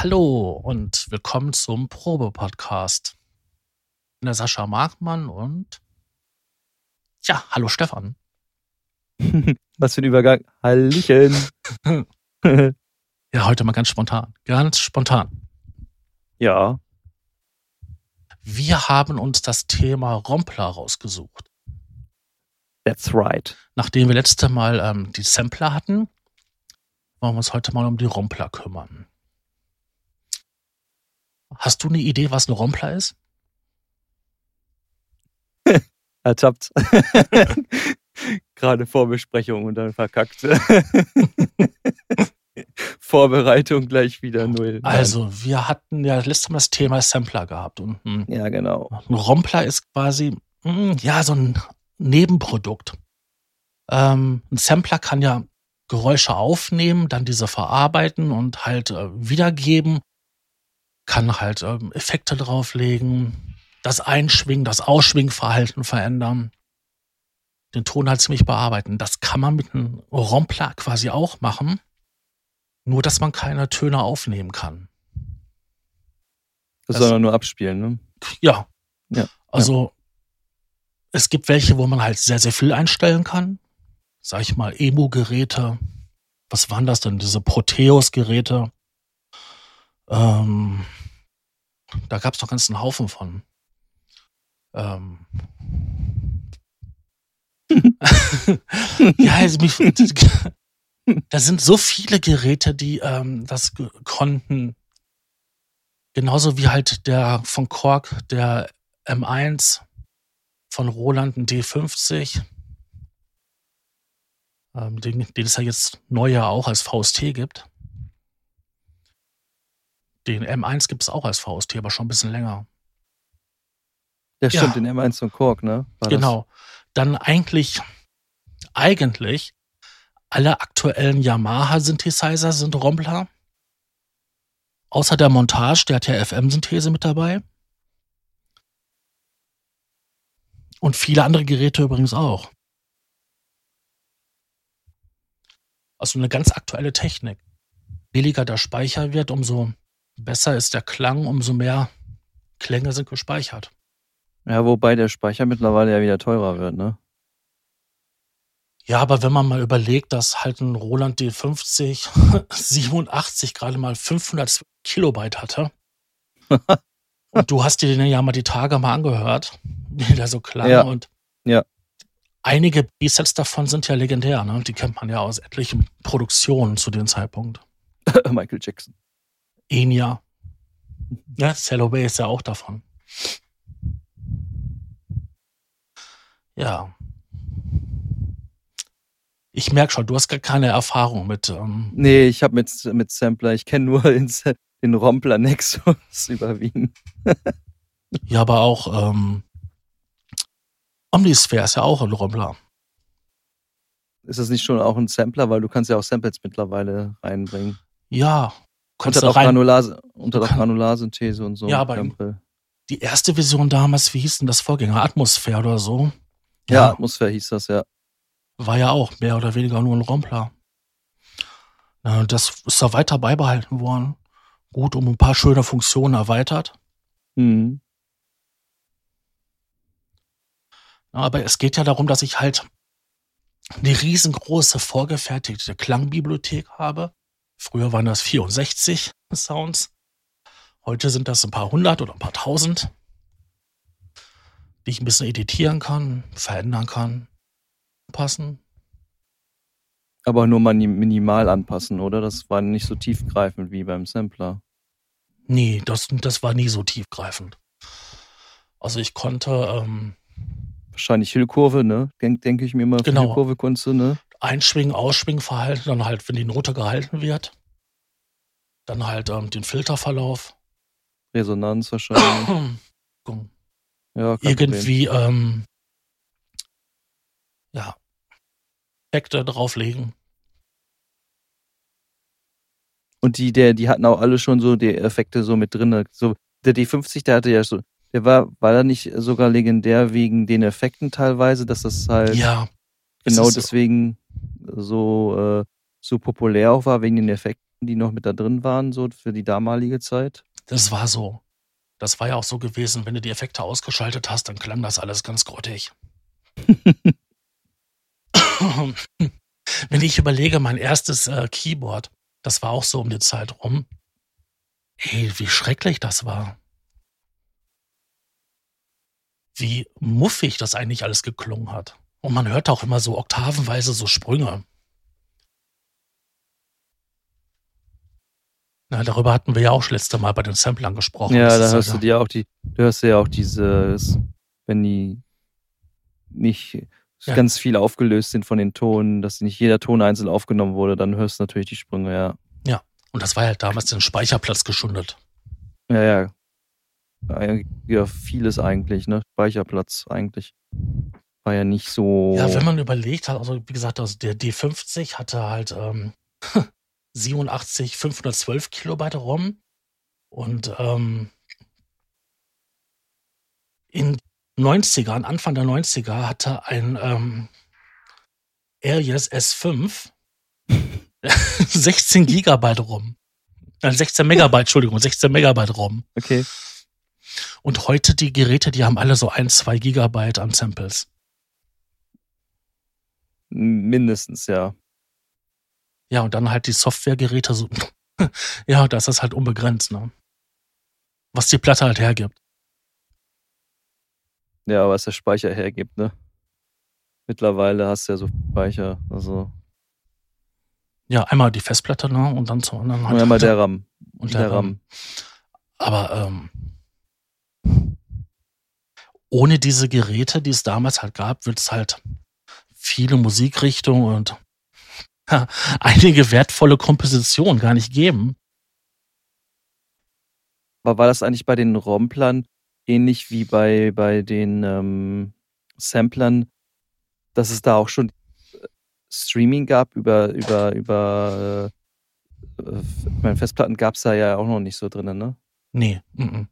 Hallo und willkommen zum Probe-Podcast. Ich bin der Sascha Markmann und ja, hallo Stefan. Was für ein Übergang. Hallöchen. Ja, heute mal ganz spontan. Ganz spontan. ja, Wir haben uns das Thema Rompler rausgesucht. that's right. Nachdem wir letzte Mal ähm, die Sampler hatten, wollen wir uns heute mal um die Rompler kümmern. Hast du eine Idee, was ein Rompler ist? Ertappt. Gerade Vorbesprechung und dann verkackt. Vorbereitung gleich wieder null. Also, wir hatten ja letztes Mal das Thema Sampler gehabt. Und hm, Ja, genau. ein Rompler ist quasi, hm, ja, so ein Nebenprodukt. Ähm, ein Sampler kann ja Geräusche aufnehmen, dann diese verarbeiten und halt äh, wiedergeben, kann halt ähm, Effekte drauflegen, das Einschwingen, das Ausschwingverhalten verändern, den Ton halt ziemlich bearbeiten. Das kann man mit einem Rompler quasi auch machen, nur dass man keine Töne aufnehmen kann. Das Das- soll man nur abspielen, ne? Ja. Ja, Also es gibt welche, wo man halt sehr, sehr viel einstellen kann. Sag ich mal, Emo-Geräte. Was waren das denn? Diese Proteus-Geräte. Ähm, da gab es doch ganz einen Haufen von. Ähm. ja, also mich, da sind so viele Geräte, die ähm, das konnten. Genauso wie halt der von Korg, der M1, von Roland ein D50, ähm, den, den es ja jetzt neu ja auch als VST gibt. Den M1 gibt es auch als VST, aber schon ein bisschen länger. Ja, stimmt, den M1 von Korg, ne? War genau. Dann eigentlich, eigentlich, alle aktuellen Yamaha-Synthesizer sind Rompler. Außer der Montage, der hat ja FM-Synthese mit dabei. Und viele andere Geräte übrigens auch. Also eine ganz aktuelle Technik. Billiger der Speicher wird, umso besser ist der Klang, umso mehr Klänge sind gespeichert. Ja, wobei der Speicher mittlerweile ja wieder teurer wird, ne? Ja, aber wenn man mal überlegt, dass halt ein Roland D50 87 gerade mal 500 Kilobyte hatte. und du hast dir den ja mal die Tage mal angehört, wie der so klang. Ja. Und Ja. einige B-Sets davon sind ja legendär. Ne? Die kennt man ja aus etlichen Produktionen zu dem Zeitpunkt. Michael Jackson. Enya. Ja, Cello Bay ist ja auch davon. Ja. Ich merke schon, du hast gar keine Erfahrung mit. Ähm, Nee, ich habe mit, mit Sampler, ich kenne nur den, den Rompler Nexus überwiegend. ja, aber auch ähm, Omnisphere ist ja auch ein Rompler. Ist das nicht schon auch ein Sampler, weil du kannst ja auch Samples mittlerweile reinbringen. Ja, Du auch. Granular, auch kann- Granularsynthese und so. Ja, aber. Die erste Version damals, wie hieß denn das Vorgänger? Atmosphäre oder so? ja, Atmosphäre hieß das, ja. war ja auch mehr oder weniger nur ein Rompler. Das ist da weiter beibehalten worden. Gut, um ein paar schöne Funktionen erweitert. Mhm. Aber es geht ja darum, dass ich halt eine riesengroße vorgefertigte Klangbibliothek habe. Früher waren das 64 Sounds. Heute sind das ein paar hundert oder ein paar tausend, die ich ein bisschen editieren kann, verändern kann, passen. Aber nur minimal anpassen, oder? Das war nicht so tiefgreifend wie beim Sampler. Nee, das, das war nie so tiefgreifend. Also ich konnte ähm, Wahrscheinlich Hillkurve, ne? Denke denk ich mir immer, Genau. Hillkurve Kunst, ne? Einschwingen, Ausschwingen verhalten, dann halt, wenn die Note gehalten wird, dann halt ähm, den Filterverlauf. Resonanz wahrscheinlich. Ja. Irgendwie, ähm, ja, Effekte drauflegen. Und die, der, die hatten auch alle schon so die Effekte so mit drin. So, der D50, der hatte ja so, der war, war da nicht sogar legendär wegen den Effekten teilweise, dass das halt Ja, genau deswegen so, äh, so populär auch war, wegen den Effekten. die noch mit da drin waren, so für die damalige Zeit? Das war so. Das war ja auch so gewesen, wenn du die Effekte ausgeschaltet hast, dann klang das alles ganz grottig. wenn ich überlege, mein erstes äh, Keyboard, das war auch so um die Zeit rum. Ey, wie schrecklich das war. Wie muffig das eigentlich alles geklungen hat. Und man hört auch immer so oktavenweise so Sprünge. Na, darüber hatten wir ja auch das letzte Mal bei den Samplern gesprochen. Ja, da hörst ja- du dir auch die, du hörst ja auch dieses, wenn die nicht Ja. ganz viel aufgelöst sind von den Tonen, dass nicht jeder Ton einzeln aufgenommen wurde, dann hörst du natürlich die Sprünge, ja. Und das war halt damals den Speicherplatz geschundet. Ja, ja. Ja, vieles eigentlich, ne? Speicherplatz eigentlich. War ja nicht so. Ja, wenn man überlegt hat, also wie gesagt, also der D50 hatte halt ähm, 87, 512 Kilobyte ROM und ähm, in 90ern, Anfang der 90er hatte ein ähm, Alias S5 16 Gigabyte ROM. Äh, 16 Megabyte, Entschuldigung, 16 Megabyte ROM. Okay. Und heute die Geräte, die haben alle so ein, zwei Gigabyte an Samples. Mindestens, ja. Ja, und dann halt die Softwaregeräte so. ja, das ist halt unbegrenzt, ne? Was die Platte halt hergibt. Ja, was der Speicher hergibt, ne? Mittlerweile hast du ja so Speicher, also. Ja, einmal die Festplatte, ne? Und dann zum anderen Und einmal der RAM. und der der RAM. RAM. Aber ähm, ohne diese Geräte, die es damals halt gab, wird es halt viele Musikrichtungen und einige wertvolle Kompositionen gar nicht geben. Aber war das eigentlich bei den Romplern ähnlich wie bei, bei den ähm, Samplern, dass es da auch schon äh, Streaming gab über, über, über äh, ich meine, Festplatten gab es da ja auch noch nicht so drinnen, ne? Nee. mhm.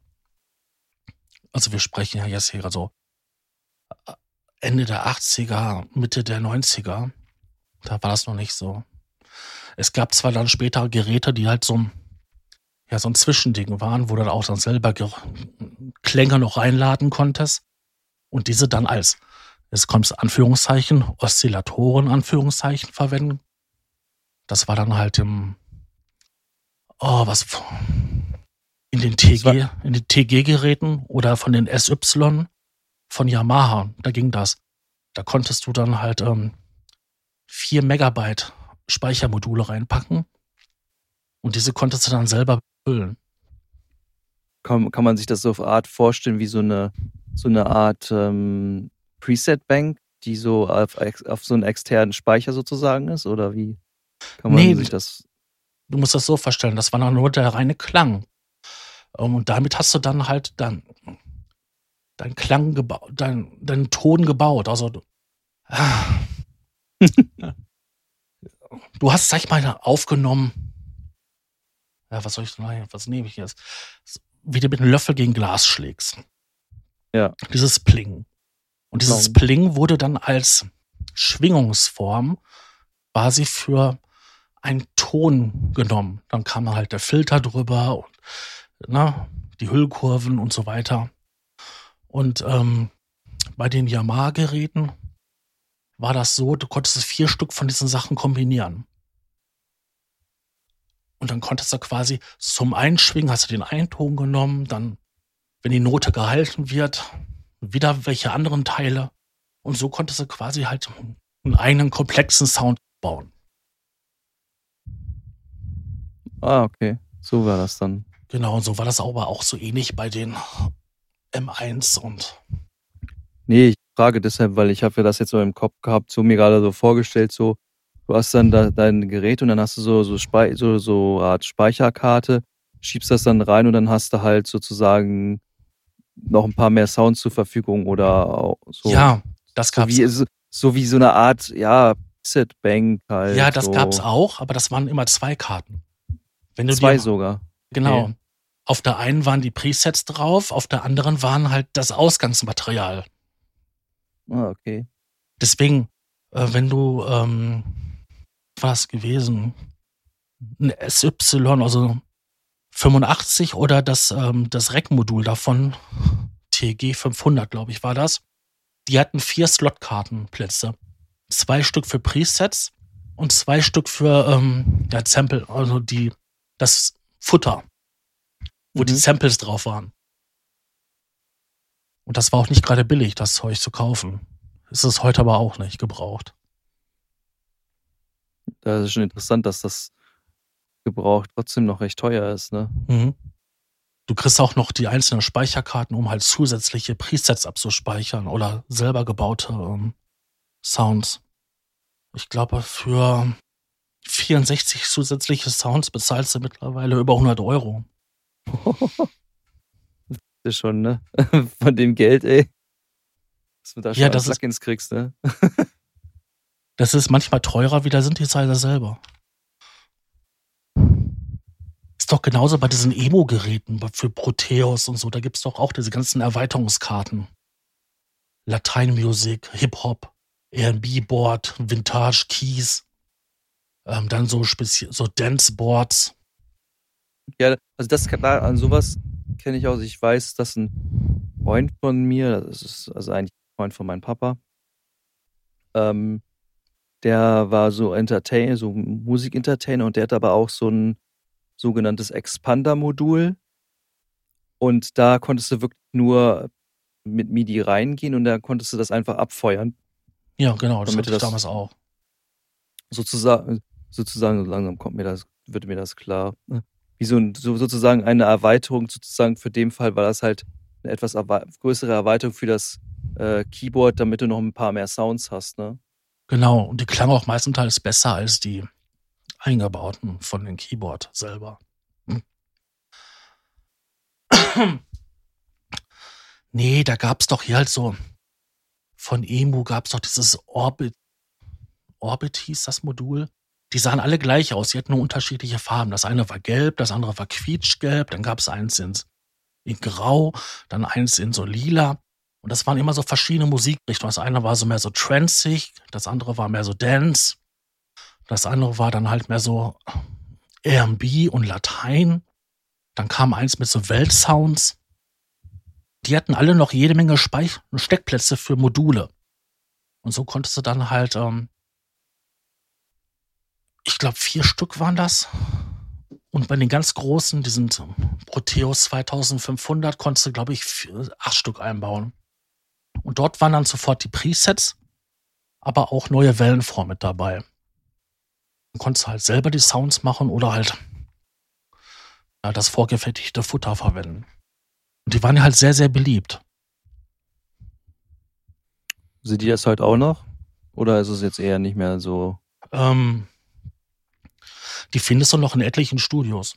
Also wir sprechen ja jetzt hier so äh, Ende der 80er, Mitte der 90er. Da war das noch nicht so. Es gab zwar dann später Geräte, die halt so ein, ja, so ein Zwischending waren, wo du dann auch dann selber Ge- Klänge noch reinladen konntest. Und diese dann als, es kommt Anführungszeichen, Oszillatoren, Anführungszeichen verwenden. Das war dann halt im, oh, was, in den TG, in den TG-Geräten oder von den SY von Yamaha, da ging das. Da konntest du dann halt ähm, 4 Megabyte Speichermodule reinpacken und diese konntest du dann selber füllen. Kann, kann man sich das so auf Art vorstellen wie so eine, so eine Art ähm, Preset-Bank, die so auf, auf so einen externen Speicher sozusagen ist? Oder wie kann man Nee, sich das. Du musst das so vorstellen, das war dann nur der reine Klang. Ähm, Und damit hast du dann halt dann dein Klang gebaut, dein, deinen Ton gebaut. Also du, ah. du hast, sag ich mal, aufgenommen. Ja, was soll ich denn, was nehme ich jetzt? Wie du mit einem Löffel gegen Glas schlägst. Ja. Dieses Pling. Und dieses Genau. Pling wurde dann als Schwingungsform quasi für einen Ton genommen. Dann kam halt der Filter drüber und na, die Hüllkurven und so weiter. Und ähm, bei den Yamaha-Geräten war das so, du konntest vier Stück von diesen Sachen kombinieren. Und dann konntest du quasi zum Einschwingen, hast du den einen Ton genommen, dann, wenn die Note gehalten wird, wieder welche anderen Teile. Und so konntest du quasi halt einen eigenen komplexen Sound bauen. Ah, okay. So war das dann. Genau, und so war das aber auch so ähnlich bei den M1 und Nee, ich frage deshalb, weil ich habe ja das jetzt so im Kopf gehabt, so mir gerade so vorgestellt, so, du hast dann da dein Gerät und dann hast du so, so, Spei so, so Art Speicherkarte, schiebst das dann rein und dann hast du halt sozusagen noch ein paar mehr Sounds zur Verfügung oder so. ja, das so gab's. wie, so, so wie so eine Art, ja, Set Bank halt. ja, das so. gab's auch, aber das waren immer zwei Karten. Zwei sogar. Genau. Okay. Auf der einen waren die Presets drauf, auf der anderen waren halt das Ausgangsmaterial. Ah, okay. Deswegen, äh, wenn du, ähm, was gewesen? ein SY, also 85 oder das, ähm, das Rack-Modul davon, TG 500, glaube ich, war das. Die hatten vier Slotkartenplätze. Zwei Stück für Presets und zwei Stück für ähm, ja, Sample, also die, das Futter, wo mhm. die Samples drauf waren. Und das war auch nicht gerade billig, das Zeug zu kaufen. Ist es heute aber auch nicht gebraucht. Das ist schon interessant, dass das gebraucht trotzdem noch recht teuer ist, ne? Mhm. Du kriegst auch noch die einzelnen Speicherkarten, um halt zusätzliche Presets abzuspeichern oder selber gebaute ähm, Sounds. Ich glaube, für 64 zusätzliche Sounds bezahlst du mittlerweile über 100 Euro. das ist schon, ne? Von dem Geld, ey. Dass du da schon ja, das Plugins ist, kriegst, ne? das ist manchmal teurer wie der Synthesizer selber. Ist doch genauso bei diesen Emo-Geräten für Proteus und so. Da gibt es doch auch diese ganzen Erweiterungskarten. Lateinmusik, Hip-Hop, R&B-Board, Vintage Keys, ähm, dann so so Dance-Boards. Ja, also das an sowas kenne ich aus. Ich weiß, dass ein Freund von mir, das ist also eigentlich ein Freund von meinem Papa, ähm, der war so Entertainer, so Musik-Entertainer und der hat aber auch so ein sogenanntes Expander-Modul. Und da konntest du wirklich nur mit MIDI reingehen und da konntest du das einfach abfeuern. Ja, genau, das hatte ich damals auch. Sozusagen, sozusagen, so langsam kommt mir das, wird mir das klar. Wie so, ein, so sozusagen eine Erweiterung, sozusagen für den Fall, weil das halt eine etwas größere Erweiterung für das äh, Keyboard, damit du noch ein paar mehr Sounds hast, ne? Genau, und die klang auch meistenteils besser als die eingebauten von dem Keyboard selber. Hm. nee, da gab es doch hier halt so, von Emu gab es doch dieses Orbit, Orbit hieß das Modul. Die sahen alle gleich aus, die hatten nur unterschiedliche Farben. Das eine war gelb, das andere war quietschgelb, dann gab es eins in, in grau, dann eins in so lila. Und das waren immer so verschiedene Musikrichtungen. Das eine war so mehr so transig, das andere war mehr so dance. Das andere war dann halt mehr so R&B und Latein. Dann kam eins mit so Weltsounds. Die hatten alle noch jede Menge Speich Steckplätze für Module. Und so konntest du dann halt, ähm, ich glaube, vier Stück waren das. Und bei den ganz großen, die sind Proteus 2500, konntest du, glaube ich, vier, acht Stück einbauen. Und dort waren dann sofort die Presets, aber auch neue Wellenformen mit dabei. Du konntest halt selber die Sounds machen oder halt ja, das vorgefertigte Futter verwenden. Und die waren halt sehr, sehr beliebt. Sind die das heute auch noch? Oder ist es jetzt eher nicht mehr so? Ähm, die findest du noch in etlichen Studios.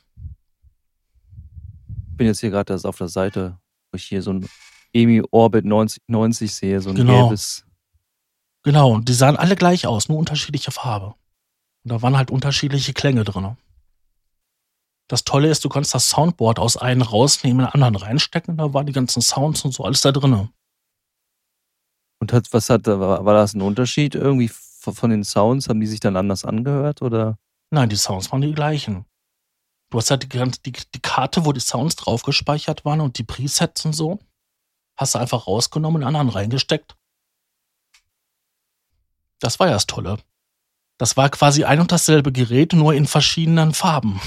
Ich bin jetzt hier gerade auf der Seite, wo ich hier so ein EMI Orbit 90, 90 sehe, so ein genau. gelbes. Genau, und die sahen alle gleich aus, nur unterschiedliche Farbe. Und da waren halt unterschiedliche Klänge drin. Das Tolle ist, du kannst das Soundboard aus einem rausnehmen, in den anderen reinstecken, da waren die ganzen Sounds und so alles da drin. Und hat, was hat, war, war das ein Unterschied irgendwie von den Sounds? Haben die sich dann anders angehört oder? Nein, die Sounds waren die gleichen. Du hast halt die, die, die Karte, wo die Sounds drauf gespeichert waren und die Presets und so. Hast du einfach rausgenommen und anderen reingesteckt. Das war ja das Tolle. Das war quasi ein und dasselbe Gerät, nur in verschiedenen Farben.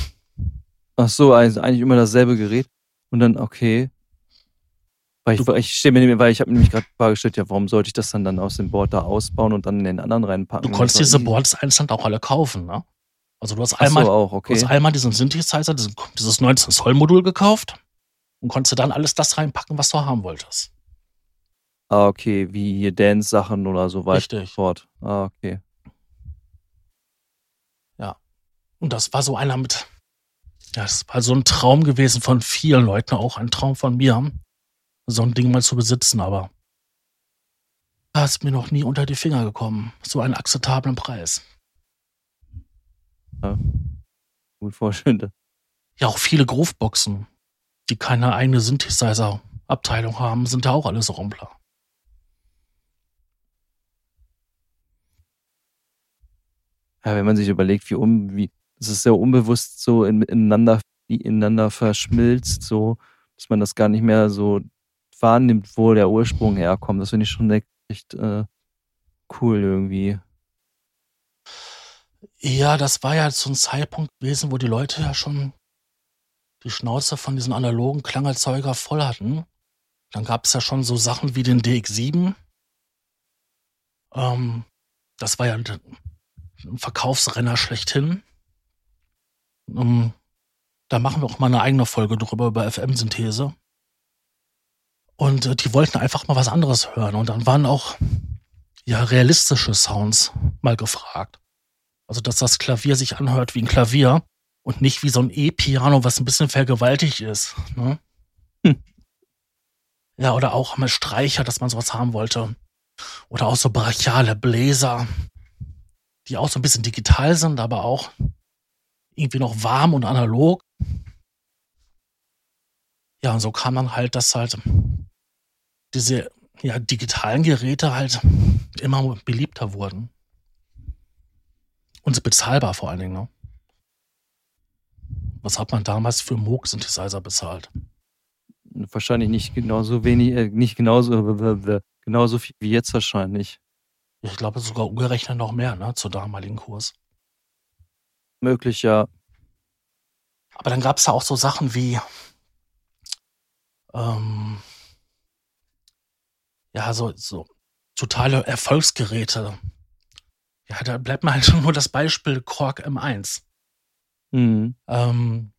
Ach so, also eigentlich immer dasselbe Gerät. Und dann, okay. Weil ich, ich stehe mir, weil ich habe nämlich gerade die Frage gestellt, ja, warum sollte ich das dann, dann aus dem Board da ausbauen und dann in den anderen reinpacken? Du konntest diese Boards einzeln auch alle kaufen, ne? Also du hast einmal, so, auch, okay. du hast einmal diesen Synthesizer, dieses 19 Zoll Modul gekauft und konntest dann alles das reinpacken, was du haben wolltest. Ah, okay, wie hier Dance-Sachen oder so weiter. Richtig. Fort. Ah, okay. Und das war so einer mit, ja, das war so ein Traum gewesen von vielen Leuten, auch ein Traum von mir, so ein Ding mal zu besitzen, aber da ist mir noch nie unter die Finger gekommen. So einen akzeptablen Preis. Ja, gut vorstellen. Ja, auch viele Grooveboxen, die keine eigene Synthesizer-Abteilung haben, sind da auch alles Rumpler. Ja, wenn man sich überlegt, wie um, wie, es sehr unbewusst so in, ineinander, ineinander verschmilzt, so, dass man das gar nicht mehr so wahrnimmt, wo der Ursprung herkommt. Das finde ich schon echt äh, cool irgendwie. Ja, das war ja so ein Zeitpunkt gewesen, wo die Leute ja schon die Schnauze von diesen analogen Klangerzeuger voll hatten. Dann gab es ja schon so Sachen wie den DX7. Ähm, das war ja ein Verkaufsrenner schlechthin. Ähm, da machen wir auch mal eine eigene Folge drüber, über FM-Synthese. Und äh, die wollten einfach mal was anderes hören. Und dann waren auch ja realistische Sounds mal gefragt. Also, dass das Klavier sich anhört wie ein Klavier und nicht wie so ein E-Piano, was ein bisschen vergewaltigt ist. Ne? Hm. Ja, oder auch mal Streicher, dass man sowas haben wollte. Oder auch so brachiale Bläser, die auch so ein bisschen digital sind, aber auch irgendwie noch warm und analog. Ja, und so kam dann halt, dass halt diese ja, digitalen Geräte halt immer beliebter wurden. Und bezahlbar vor allen Dingen, ne? Was hat man damals für Moog-Synthesizer bezahlt? Wahrscheinlich nicht genauso wenig, äh, nicht genauso, äh, genauso viel wie jetzt wahrscheinlich. Ich glaube sogar umgerechnet noch mehr, ne, zur damaligen Kurs. Möglich, ja. Aber dann gab es ja auch so Sachen wie, ähm, ja, so, so totale Erfolgsgeräte. Ja, da bleibt mir halt schon nur das Beispiel Korg M1. Mhm. Ähm,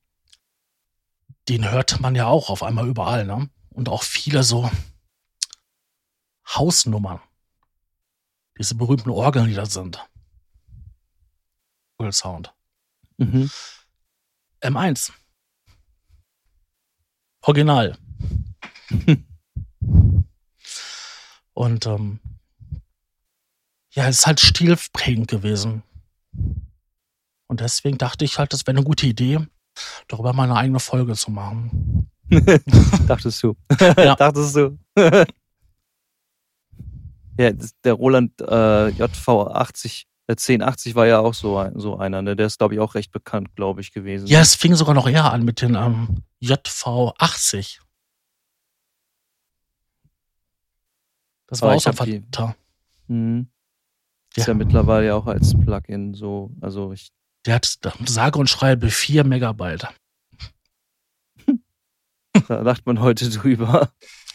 den hörte man ja auch auf einmal überall, ne? Und auch viele so Hausnummern. Diese berühmten Orgeln, die da sind. Google Sound. Mhm. M1. Original. Und ähm, ja, es ist halt stilprägend gewesen. Und deswegen dachte ich halt, das wäre eine gute Idee, darüber mal eine eigene Folge zu machen. Dachtest du. ja. Dachtest du. ja, der Roland äh, JV80, der 1080 war ja auch so, ein, so einer, ne? Der ist, glaube ich, auch recht bekannt, glaube ich, gewesen. Ja, es fing sogar noch eher an mit den ähm, JV80. Das war auch so ein Verdater. Mhm. Ist ja. ja mittlerweile auch als Plugin so, also ich. Der hat sage und schreibe 4 Megabyte. da lacht man heute drüber.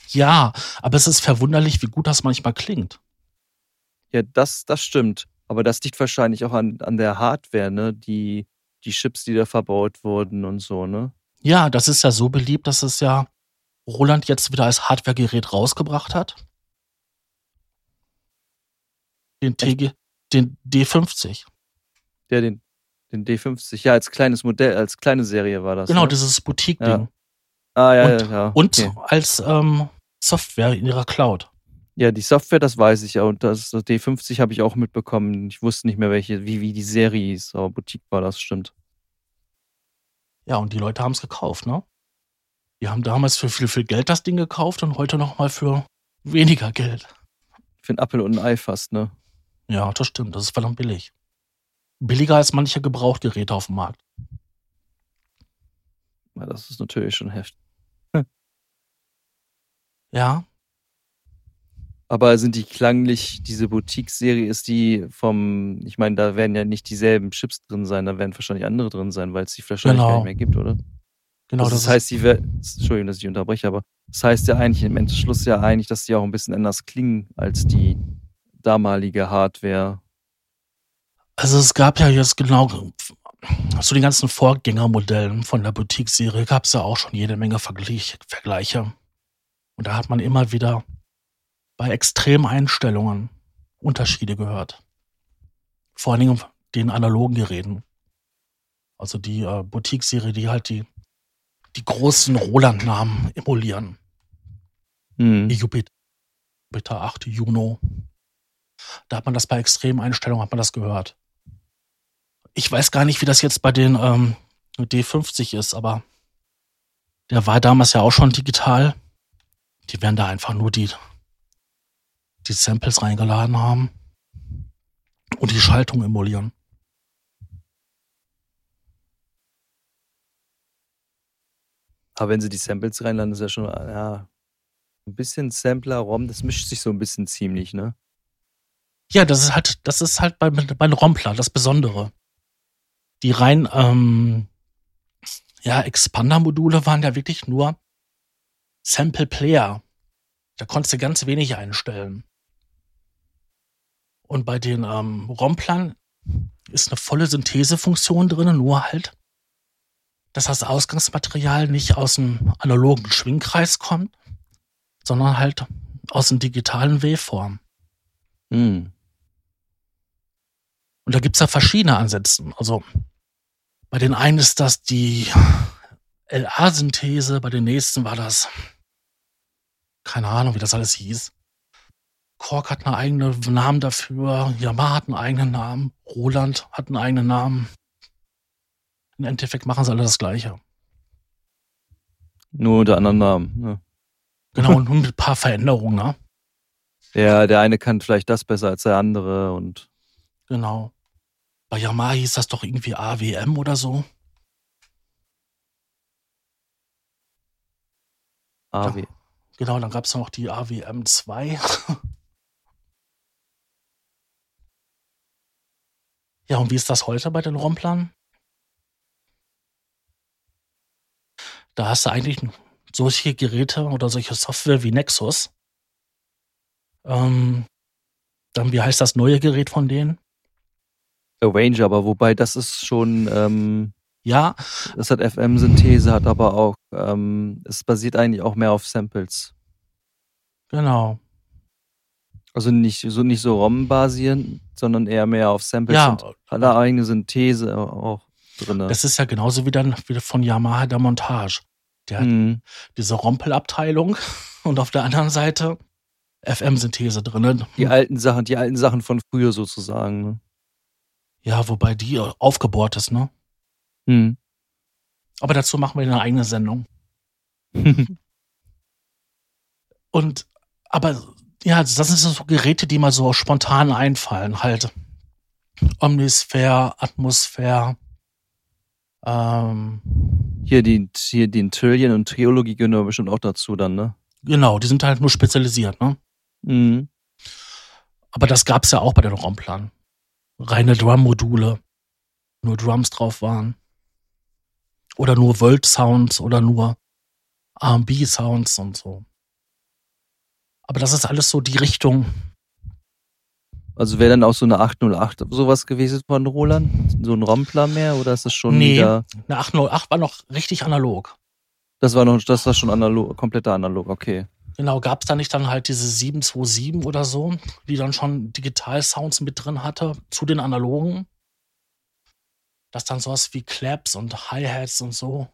Ja, aber es ist verwunderlich, wie gut das manchmal klingt. Ja, das, das stimmt. Aber das liegt wahrscheinlich auch an, an der Hardware, ne? Die, die Chips, die da verbaut wurden und so, ne? Ja, das ist ja so beliebt, dass es ja Roland jetzt wieder als Hardware-Gerät rausgebracht hat. Den TG, den D50. Ja, den, den D50. Ja, als kleines Modell, als kleine Serie war das. Genau, ne? dieses Boutique-Ding. Ja. Ah, ja, und, ja. ja. Und okay. als ähm, Software in ihrer Cloud. Ja, die Software, das weiß ich ja. Und das, das D50 habe ich auch mitbekommen. Ich wusste nicht mehr, welche, wie, wie die Serie ist. Aber Boutique war das, stimmt. Ja, und die Leute haben es gekauft, ne? Die haben damals für viel, viel Geld das Ding gekauft und heute nochmal für weniger Geld. Für ein Apfel und ein Ei fast, ne? Ja, das stimmt. Das ist verdammt billig. Billiger als manche Gebrauchtgeräte auf dem Markt. Ja, das ist natürlich schon heftig. Ja. Aber sind die klanglich, diese Boutique-Serie, ist die vom, ich meine, da werden ja nicht dieselben Chips drin sein, da werden wahrscheinlich andere drin sein, weil es die wahrscheinlich genau. gar nicht mehr gibt, oder? Genau. Also das, das heißt, die Entschuldigung, dass ich unterbreche, aber das heißt ja eigentlich im Endschluss ja eigentlich, dass die auch ein bisschen anders klingen als die damalige Hardware? Also es gab ja jetzt genau zu den ganzen Vorgängermodellen von der Boutique-Serie gab es ja auch schon jede Menge Vergleich, Vergleiche. Und da hat man immer wieder bei Extremeinstellungen Unterschiede gehört. Vor allen Dingen den analogen Geräten. Also die äh, Boutique-Serie, die halt die, die großen Roland-Namen emulieren. Hm. Jupiter, Jupiter 8, Juno, da hat man das bei extremen Einstellungen, hat man das gehört. Ich weiß gar nicht, wie das jetzt bei den ähm, D50 ist, aber der war damals ja auch schon digital. Die werden da einfach nur die, die Samples reingeladen haben und die Schaltung emulieren. Aber wenn sie die Samples reinladen, ist ja schon äh, ja, ein bisschen Sampler-ROM. Das mischt sich so ein bisschen ziemlich, ne? Ja, das ist halt, das ist halt bei, bei Rompler das Besondere. Die rein, ähm, ja, Expander-Module waren ja wirklich nur Sample Player. Da konntest du ganz wenig einstellen. Und bei den ähm, Romplern ist eine volle Synthesefunktion drin, nur halt, dass das Ausgangsmaterial nicht aus dem analogen Schwingkreis kommt, sondern halt aus dem digitalen Waveform. Hm. Und da gibt's ja verschiedene Ansätze. Also bei den einen ist das die LA-Synthese, bei den nächsten war das, keine Ahnung, wie das alles hieß. Korg hat einen eigenen Namen dafür, Yamaha hat einen eigenen Namen, Roland hat einen eigenen Namen. Im Endeffekt machen sie alle das Gleiche. Nur unter anderen Namen. Ne? Genau, und mit ein paar Veränderungen, ne? Ja, der eine kann vielleicht das besser als der andere und. Genau. Bei Yamaha hieß das doch irgendwie AWM oder so. AW. Ja, genau, dann gab's noch die AWM 2. Ja, und wie ist das heute bei den Romplern? Da hast du eigentlich solche Geräte oder solche Software wie Nexus. Ähm, dann, wie heißt das neue Gerät von denen? Arranger, aber wobei das ist schon, ähm, Ja, das hat FM-Synthese, hat aber auch, ähm, es basiert eigentlich auch mehr auf Samples. genau. Also nicht so nicht so ROM basierend, sondern eher mehr auf Samples Ja, und hat eine eigene Synthese auch drin. das ist ja genauso wie dann wieder von Yamaha der Montage. Der hat Mhm. diese Rompelabteilung und auf der anderen Seite FM-Synthese drin. Die alten Sachen, die alten Sachen von früher sozusagen. Ne? Ja, wobei die aufgebohrt ist, ne? Mhm. Aber dazu machen wir eine eigene Sendung. Und, aber, ja, das sind so Geräte, die mal so spontan einfallen, halt. Omnisphere, Atmosphäre, ähm, Hier die, hier den Trillion und Triologie gehören aber bestimmt auch dazu dann, ne? genau, die sind halt nur spezialisiert, ne? Mhm. Aber das gab's ja auch bei den Romplern. Reine Drum-Module. Nur Drums drauf waren. Oder nur World-Sounds oder nur R&B-Sounds und so. Aber das ist alles so die Richtung. Also wäre dann auch so eine 808 sowas gewesen von Roland? So ein Rompler mehr oder ist das schon Nee. wieder. Eine 808 war noch richtig analog. Das war noch, das war schon analog, kompletter analog, okay. Genau, gab's da nicht dann halt diese 727 oder so, die dann schon Digital-Sounds mit drin hatte, zu den analogen? Das dann sowas wie Claps und Hi-Hats und so.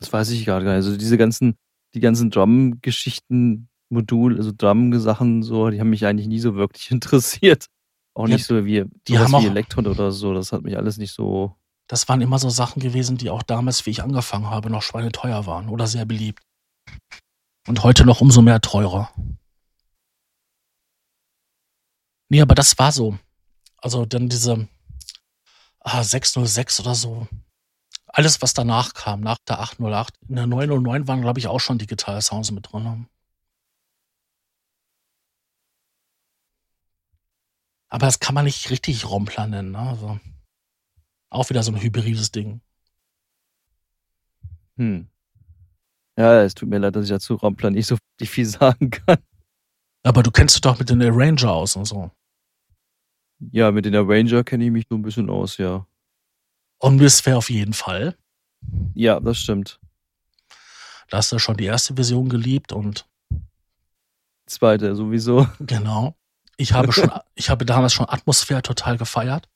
Das weiß ich gerade gar nicht. Also diese ganzen, die ganzen Drum-Geschichten, Modul, also Drum-Sachen, so, die haben mich eigentlich nie so wirklich interessiert. Auch Ja, nicht so wie, die haben wie auch- Elektron oder so. Das hat mich alles nicht so. Das waren immer so Sachen gewesen, die auch damals, wie ich angefangen habe, noch schweineteuer waren oder sehr beliebt. Und heute noch umso mehr teurer. Nee, aber das war so. Also dann diese ah, 606 oder so. Alles, was danach kam, nach der 808. In der 909 waren, glaube ich, auch schon Digital-Sounds mit drin. Aber das kann man nicht richtig Rompler nennen. Ne? Also auch wieder so ein hybrides Ding. Hm. Ja, es tut mir leid, dass ich dazu Raumplan nicht so viel sagen kann. Aber du kennst dich doch mit den Arranger aus und so. Ja, mit den Arranger kenne ich mich so ein bisschen aus, ja. Omnisphere auf jeden Fall. Ja, das stimmt. Da hast du schon die erste Version geliebt und Zweite sowieso. genau. Ich habe schon, ich habe damals schon Atmosphäre total gefeiert.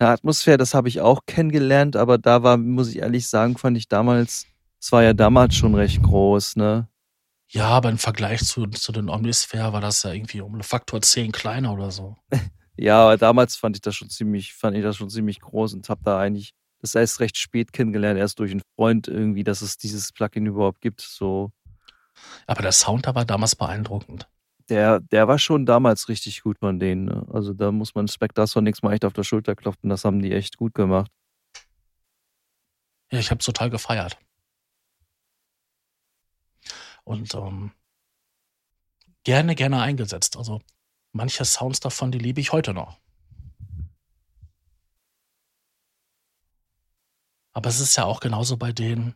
Ja, Atmosphäre, das habe ich auch kennengelernt, aber da war, muss ich ehrlich sagen, fand ich damals, es war ja damals schon recht groß, ne? Ja, aber im Vergleich zu, zu den Omnisphere war das ja irgendwie um Faktor 10 kleiner oder so. Ja, aber damals fand ich das schon ziemlich, fand ich das schon ziemlich groß und habe da eigentlich das erst recht spät kennengelernt, erst durch einen Freund irgendwie, dass es dieses Plugin überhaupt gibt. So, Aber der Sound da war damals beeindruckend. Der, der war schon damals richtig gut von denen. Ne? Also da muss man Spectre nichts mal echt auf der Schulter klopfen. Das haben die echt gut gemacht. Ja, ich habe total gefeiert. Und ähm, gerne, gerne eingesetzt. Also manche Sounds davon, die liebe ich heute noch. Aber es ist ja auch genauso bei den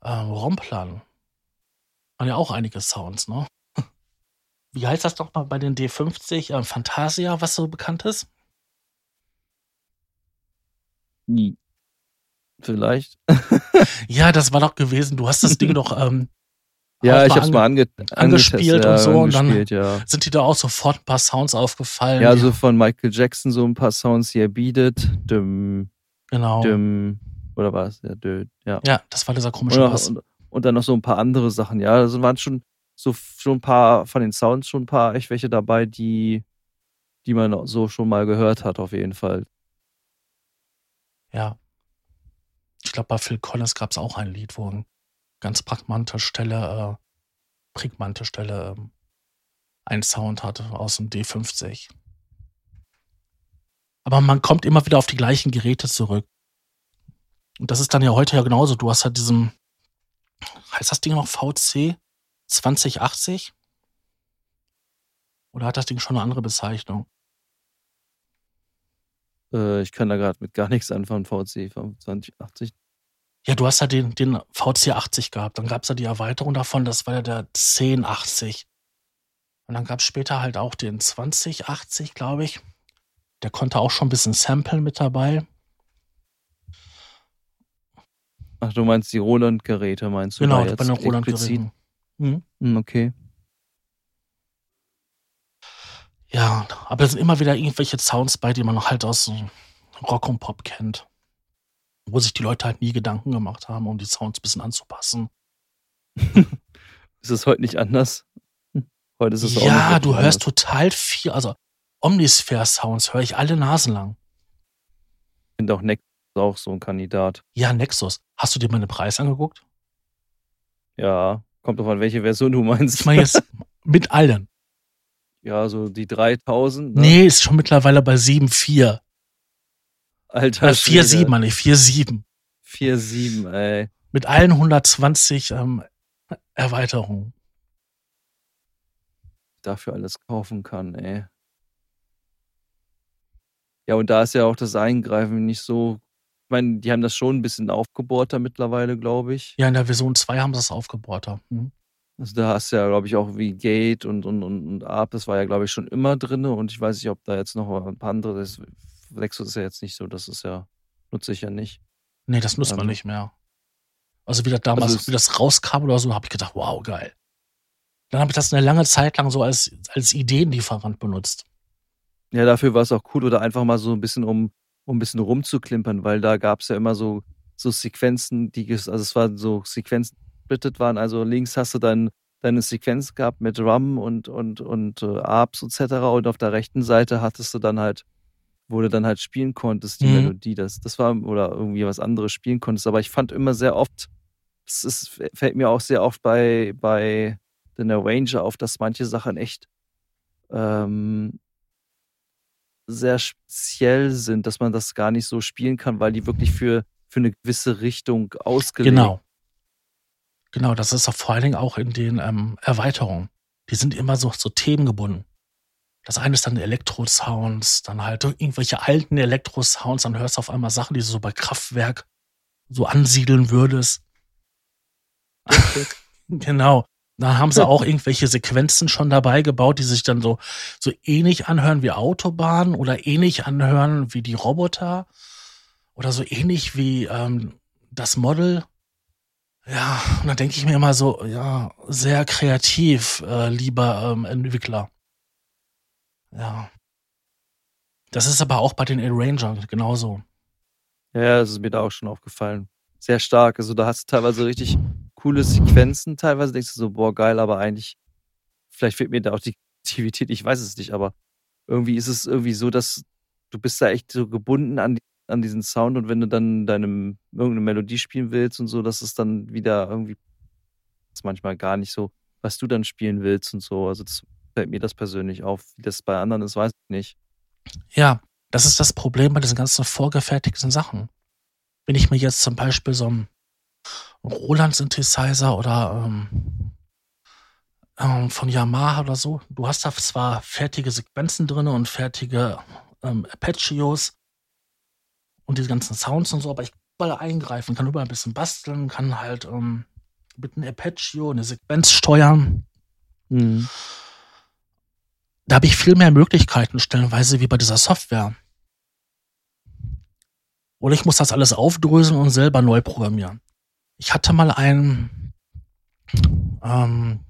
äh, Romplern. Waren ja auch einige Sounds, ne? Wie heißt das doch mal bei den D50? Äh, Fantasia, was so bekannt ist? Nie. Vielleicht. ja, das war doch gewesen. Du hast das Ding doch ähm, ja, ich hab's mal ange angespielt und so. und dann ja. sind dir da auch sofort ein paar Sounds aufgefallen. Ja, so von Michael Jackson so ein paar Sounds hier bietet. Düm, genau. Düm, oder was? Ja, dö, ja. ja, das war dieser komische und, Pass. Und, und, dann noch so ein paar andere Sachen. Ja, also waren schon so schon ein paar von den Sounds schon ein paar echt welche dabei, die, die man so schon mal gehört hat, auf jeden Fall. Ja. Ich glaube, bei Phil Collins gab es auch ein Lied, wo ein ganz pragmante Stelle, äh, prägnante Stelle ähm, einen Sound hatte aus dem D50. Aber man kommt immer wieder auf die gleichen Geräte zurück. Und das ist dann ja heute ja genauso. Du hast halt diesen, heißt das Ding noch VC 2080? Oder hat das Ding schon eine andere Bezeichnung? Äh, ich kann da gerade mit gar nichts anfangen, VC 2080. Ja, du hast ja den, den VC80 gehabt. Dann gab es ja die Erweiterung davon, das war ja der 1080. Und dann gab es später halt auch den 2080, glaube ich. Der konnte auch schon ein bisschen Sample mit dabei. Ach, du meinst die Roland-Geräte, meinst du? Genau, bei den Roland-Geräten. Mhm. Okay. Ja, aber es sind immer wieder irgendwelche Sounds bei, die man halt aus Rock und Pop kennt wo sich die Leute halt nie Gedanken gemacht haben, um die Sounds ein bisschen anzupassen. ist es heute nicht anders? Heute ist es auch Ja, du hörst total viel, also Omnisphere-Sounds höre ich alle Nasen lang. Ich finde auch Nexus auch so ein Kandidat. Ja, Nexus. Hast du dir mal den Preis angeguckt? Ja, kommt drauf an, welche Version du meinst. Ich meine jetzt mit allen. Ja, so die 3000. Ne? Nee, ist schon mittlerweile bei 7,4. Alter. 4-7, äh, meine ich, 4-7. 4-7, ey. Mit allen 120 ähm, Erweiterungen. Dafür alles kaufen kann, ey. Ja, und da ist ja auch das Eingreifen nicht so. Ich meine, die haben das schon ein bisschen aufgebohrter mittlerweile, glaube ich. Ja, in der Version 2 haben sie das aufgebohrter. Mhm. Also da hast du ja, glaube ich, auch wie Gate und, und, und, und Arp, das war ja, glaube ich, schon immer drin. Und ich weiß nicht, ob da jetzt noch ein paar andere, das Lexus ist ja jetzt nicht so, das ist ja, nutze ich ja nicht. Nee, das nutzt ähm, man nicht mehr. Also wie das damals, also wie das rauskam oder so, habe ich gedacht, wow, geil. Dann habe ich das eine lange Zeit lang so als, als Ideenlieferant benutzt. Ja, dafür war es auch cool oder einfach mal so ein bisschen, um, um ein bisschen rumzuklimpern, weil da gab es ja immer so, so Sequenzen, die, also es waren so Sequenzen, die waren. Also links hast du dann deine Sequenz gehabt mit Rum und, und, und äh, Arps etc. Und auf der rechten Seite hattest du dann halt wo du dann halt spielen konntest, die mhm. Melodie, das, das war, oder irgendwie was anderes spielen konntest. Aber ich fand immer sehr oft, es ist, fällt mir auch sehr oft bei, bei den Arranger auf, dass manche Sachen echt ähm, sehr speziell sind, dass man das gar nicht so spielen kann, weil die wirklich für, für eine gewisse Richtung ausgelegt Genau. Genau, das ist auch vor allen Dingen auch in den ähm, Erweiterungen. Die sind immer so, so themengebunden. Das eine ist dann Elektro-Sounds, dann halt irgendwelche alten Elektro-Sounds, dann hörst du auf einmal Sachen, die du so bei Kraftwerk so ansiedeln würdest. genau. Dann haben sie auch irgendwelche Sequenzen schon dabei gebaut, die sich dann so, so ähnlich anhören wie Autobahnen oder ähnlich anhören wie die Roboter oder so ähnlich wie ähm, das Model. Ja, und dann denke ich mir immer so, ja, sehr kreativ, äh, lieber ähm, Entwickler. Ja. Das ist aber auch bei den Arranger genauso. Ja, das ist mir da auch schon aufgefallen. Sehr stark. Also da hast du teilweise richtig coole Sequenzen. Teilweise denkst du so, boah, geil, aber eigentlich, vielleicht fehlt mir da auch die Aktivität, ich weiß es nicht, aber irgendwie ist es irgendwie so, dass du bist da echt so gebunden an, an diesen Sound und wenn du dann deine irgendeine Melodie spielen willst und so, dass es dann wieder irgendwie ist manchmal gar nicht so, was du dann spielen willst und so. Also das fällt mir das persönlich auf. Wie das bei anderen ist, weiß ich nicht. Ja, das ist das Problem bei diesen ganzen vorgefertigten Sachen. Wenn ich mir jetzt zum Beispiel so einen Roland-Synthesizer oder ähm, ähm, von Yamaha oder so, du hast da zwar fertige Sequenzen drin und fertige ähm, Apacheos und diese ganzen Sounds und so, aber ich kann überall eingreifen, kann überall ein bisschen basteln, kann halt ähm, mit einem Apacheo eine Sequenz steuern. Mhm. Da habe ich viel mehr Möglichkeiten stellenweise wie bei dieser Software. Oder ich muss das alles aufdröseln und selber neu programmieren. Ich hatte mal ein, ähm,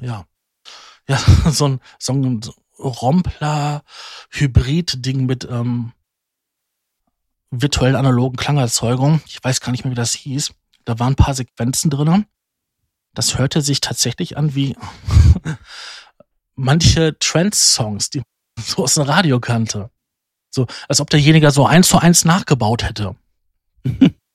ja, ja, so ein, so ein Rompler-Hybrid-Ding mit ähm, virtuellen analogen Klangerzeugung. Ich weiß gar nicht mehr, wie das hieß. Da waren ein paar Sequenzen drin. Das hörte sich tatsächlich an wie manche Trance-Songs, die man so aus dem Radio kannte. So, als ob derjenige so eins zu eins nachgebaut hätte.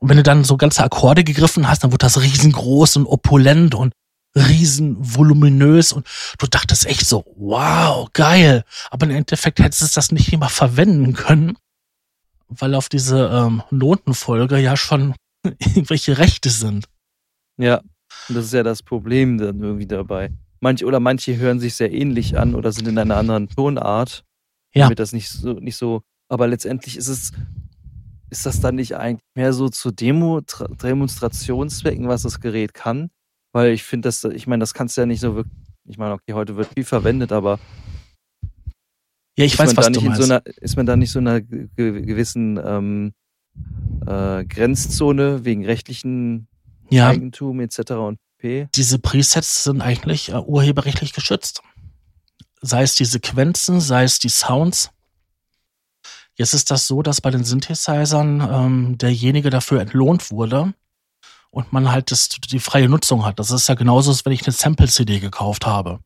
und wenn du dann so ganze Akkorde gegriffen hast, dann wurde das riesengroß und opulent und riesen voluminös und du dachtest echt so, wow, geil. Aber im Endeffekt hättest du das nicht immer verwenden können, weil auf diese ähm, Notenfolge ja schon irgendwelche Rechte sind. Ja, das ist ja das Problem dann irgendwie dabei. Manche oder manche hören sich sehr ähnlich an oder sind in einer anderen Tonart. Ja. Damit das nicht so, nicht so, aber letztendlich ist es, ist das dann nicht eigentlich mehr so zu Demo, Demonstrationszwecken, was das Gerät kann? Weil ich finde, das, ich meine, das kannst du ja nicht so wirklich, ich meine, okay, heute wird viel verwendet, aber ja, ich weiß, was du meinst. So einer, ist man da nicht so einer gewissen ähm, äh, Grenzzone wegen rechtlichen ja. Eigentum etc. und p? Diese Presets sind eigentlich äh, urheberrechtlich geschützt. Sei es die Sequenzen, sei es die Sounds. Jetzt ist das so, dass bei den Synthesizern ähm, derjenige dafür entlohnt wurde, und man halt das, die freie Nutzung hat. Das ist ja genauso, als wenn ich eine Sample-CD gekauft habe.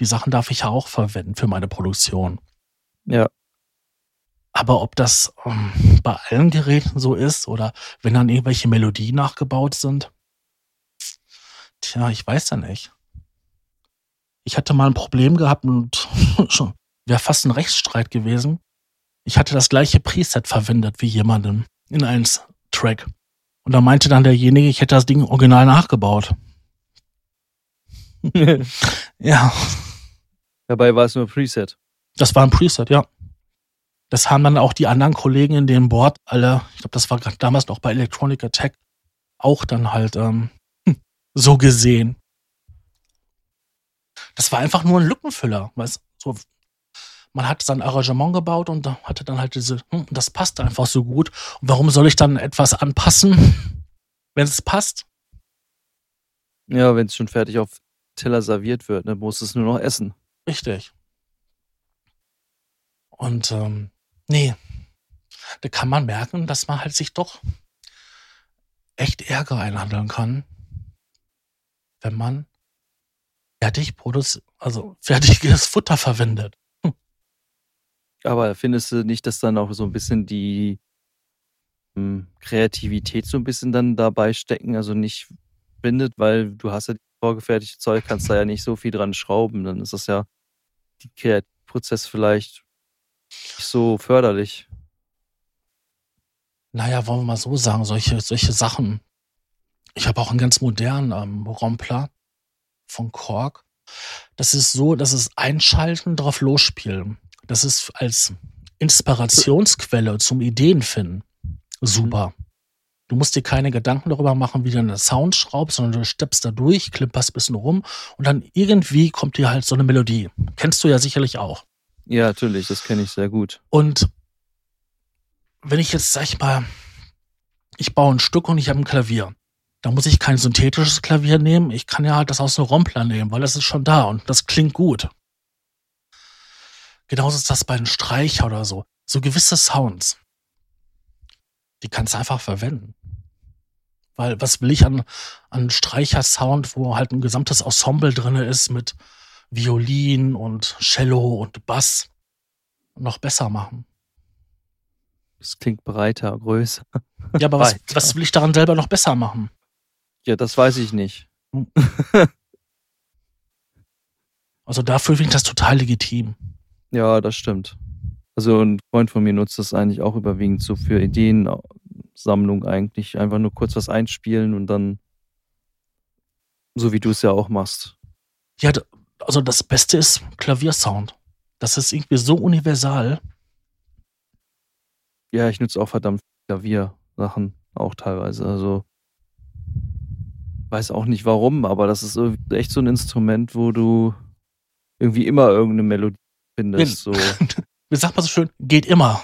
Die Sachen darf ich ja auch verwenden für meine Produktion. Ja. Aber ob das ähm, bei allen Geräten so ist oder wenn dann irgendwelche Melodien nachgebaut sind, tja, ich weiß ja nicht. Ich hatte mal ein Problem gehabt und schon wäre fast ein Rechtsstreit gewesen. Ich hatte das gleiche Preset verwendet wie jemandem in einem Track. Und da meinte dann derjenige, ich hätte das Ding original nachgebaut. ja. Dabei war es nur Preset. Das war ein Preset, ja. Das haben dann auch die anderen Kollegen in dem Board alle, ich glaube, das war damals noch bei Electronic Attack, auch dann halt ähm, so gesehen. Das war einfach nur ein Lückenfüller, weißt so man hat sein Arrangement gebaut und hatte dann halt diese, hm, das passt einfach so gut. Und warum soll ich dann etwas anpassen, wenn es passt? Ja, wenn es schon fertig auf Teller serviert wird, dann muss es nur noch essen. Richtig. Und ähm, nee, da kann man merken, dass man halt sich doch echt Ärger einhandeln kann, wenn man fertig produziert, also fertiges Futter verwendet. Aber findest du nicht, dass dann auch so ein bisschen die hm, Kreativität so ein bisschen dann dabei stecken, also nicht bindet, weil du hast ja die vorgefertigte Zeug, kannst da ja nicht so viel dran schrauben, dann ist das ja die Kreativprozess vielleicht nicht so förderlich. Naja, wollen wir mal so sagen, solche, solche Sachen. Ich habe auch einen ganz modernen ähm, Rompler von Korg. Das ist so, dass es einschalten, drauf losspielen. Das ist als Inspirationsquelle zum Ideenfinden super. Mhm. Du musst dir keine Gedanken darüber machen, wie du einen Sound schraubst, sondern du steppst da durch, klimperst ein bisschen rum und dann irgendwie kommt dir halt so eine Melodie. Kennst du ja sicherlich auch. Ja, natürlich, das kenne ich sehr gut. Und wenn ich jetzt, sag ich mal, ich baue ein Stück und ich habe ein Klavier, dann muss ich kein synthetisches Klavier nehmen. Ich kann ja halt das aus dem Rompler nehmen, weil das ist schon da und das klingt gut. Genauso ist das bei einem Streicher oder so. So gewisse Sounds, die kannst du einfach verwenden. Weil was will ich an, an Streicher-Sound, wo halt ein gesamtes Ensemble drin ist mit Violin und Cello und Bass noch besser machen? Das klingt breiter, größer. Ja, aber was, was will ich daran selber noch besser machen? Ja, das weiß ich nicht. Also dafür finde ich das total legitim. Ja, das stimmt. Also ein Freund von mir nutzt das eigentlich auch überwiegend so für Ideensammlung eigentlich. Einfach nur kurz was einspielen und dann so wie du es ja auch machst. Ja, also das Beste ist Klaviersound. Das ist irgendwie so universal. Ja, ich nutze auch verdammt Klaviersachen auch teilweise. Also weiß auch nicht warum, aber das ist echt so ein Instrument, wo du irgendwie immer irgendeine Melodie findest. So. Wie sagt man so schön? Geht immer.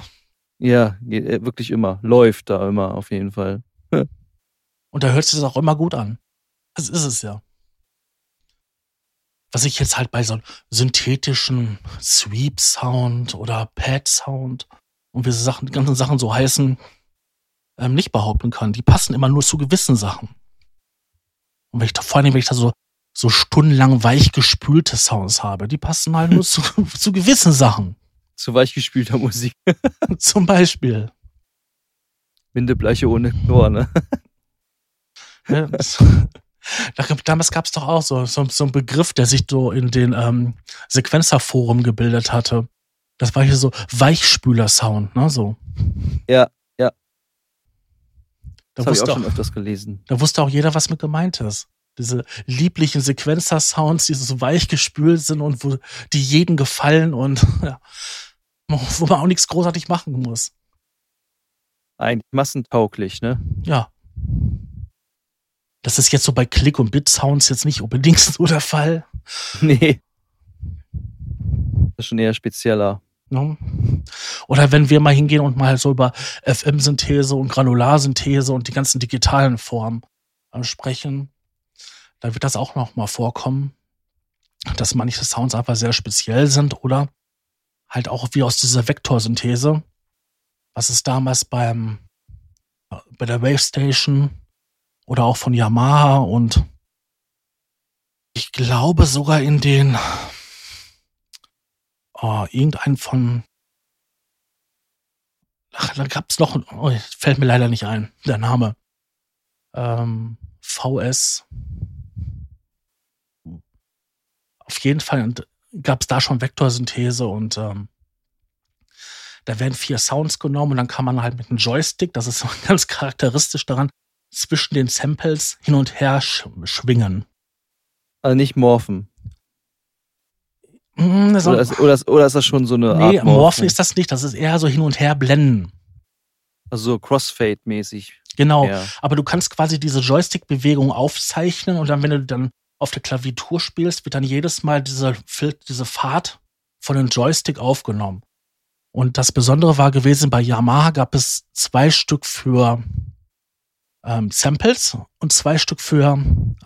Ja, geht äh, wirklich immer. Läuft da immer auf jeden Fall. Und da hört sich das auch immer gut an. Das ist es ja. Was ich jetzt halt bei so einem synthetischen Sweep-Sound oder Pad-Sound und wie diese Sachen, die ganzen Sachen so heißen, ähm, nicht behaupten kann. Die passen immer nur zu gewissen Sachen. Und wenn ich da, vor allem, wenn ich da so, so stundenlang weichgespülte Sounds habe, die passen halt nur zu, zu gewissen Sachen. Zu weichgespülter Musik. Zum Beispiel. Windebleiche ohne Chlor, ne? Ja, damals gab es doch auch so, so, so einen Begriff, der sich so in den ähm, Sequenzer-Forum gebildet hatte. Das war hier so Weichspüler-Sound, ne? So. Ja, ja. Da Das habe ich auch auch, schon öfters gelesen. da wusste auch jeder, was mit gemeint ist. Diese lieblichen Sequenzer-Sounds, die so weich gespült sind und wo die jeden gefallen und ja, wo man auch nichts großartig machen muss. Eigentlich massentauglich, ne? Ja. Das ist jetzt so bei Click- und Bit-Sounds jetzt nicht unbedingt so der Fall. Nee. Das ist schon eher spezieller. Ne? Oder wenn wir mal hingehen und mal so über FM-Synthese und Granularsynthese und die ganzen digitalen Formen äh, sprechen, dann wird das auch noch mal vorkommen, dass manche Sounds einfach sehr speziell sind oder halt auch wie aus dieser Vektorsynthese, was es damals beim äh, bei der Wave Station oder auch von Yamaha und ich glaube sogar in den oh, irgendein von Ach, da gab's noch, oh, fällt mir leider nicht ein, der Name. Ähm, VS. Jeden Fall gab's da schon Vektorsynthese und ähm, da werden vier Sounds genommen und dann kann man halt mit einem Joystick, das ist so ganz charakteristisch daran, zwischen den Samples hin und her sch schwingen. Also nicht morphen. Mm, Oder ist, oder, ist, oder ist das schon so eine nee, Art Morphen ist das nicht, das ist eher so hin und her blenden. Also so Crossfade-mäßig. Genau. Ja. Aber du kannst quasi diese Joystick-Bewegung aufzeichnen und dann, wenn du dann auf der Klaviatur spielst, wird dann jedes Mal diese, diese Fahrt von dem Joystick aufgenommen. Und das Besondere war gewesen, bei Yamaha gab es zwei Stück für ähm, Samples und zwei Stück für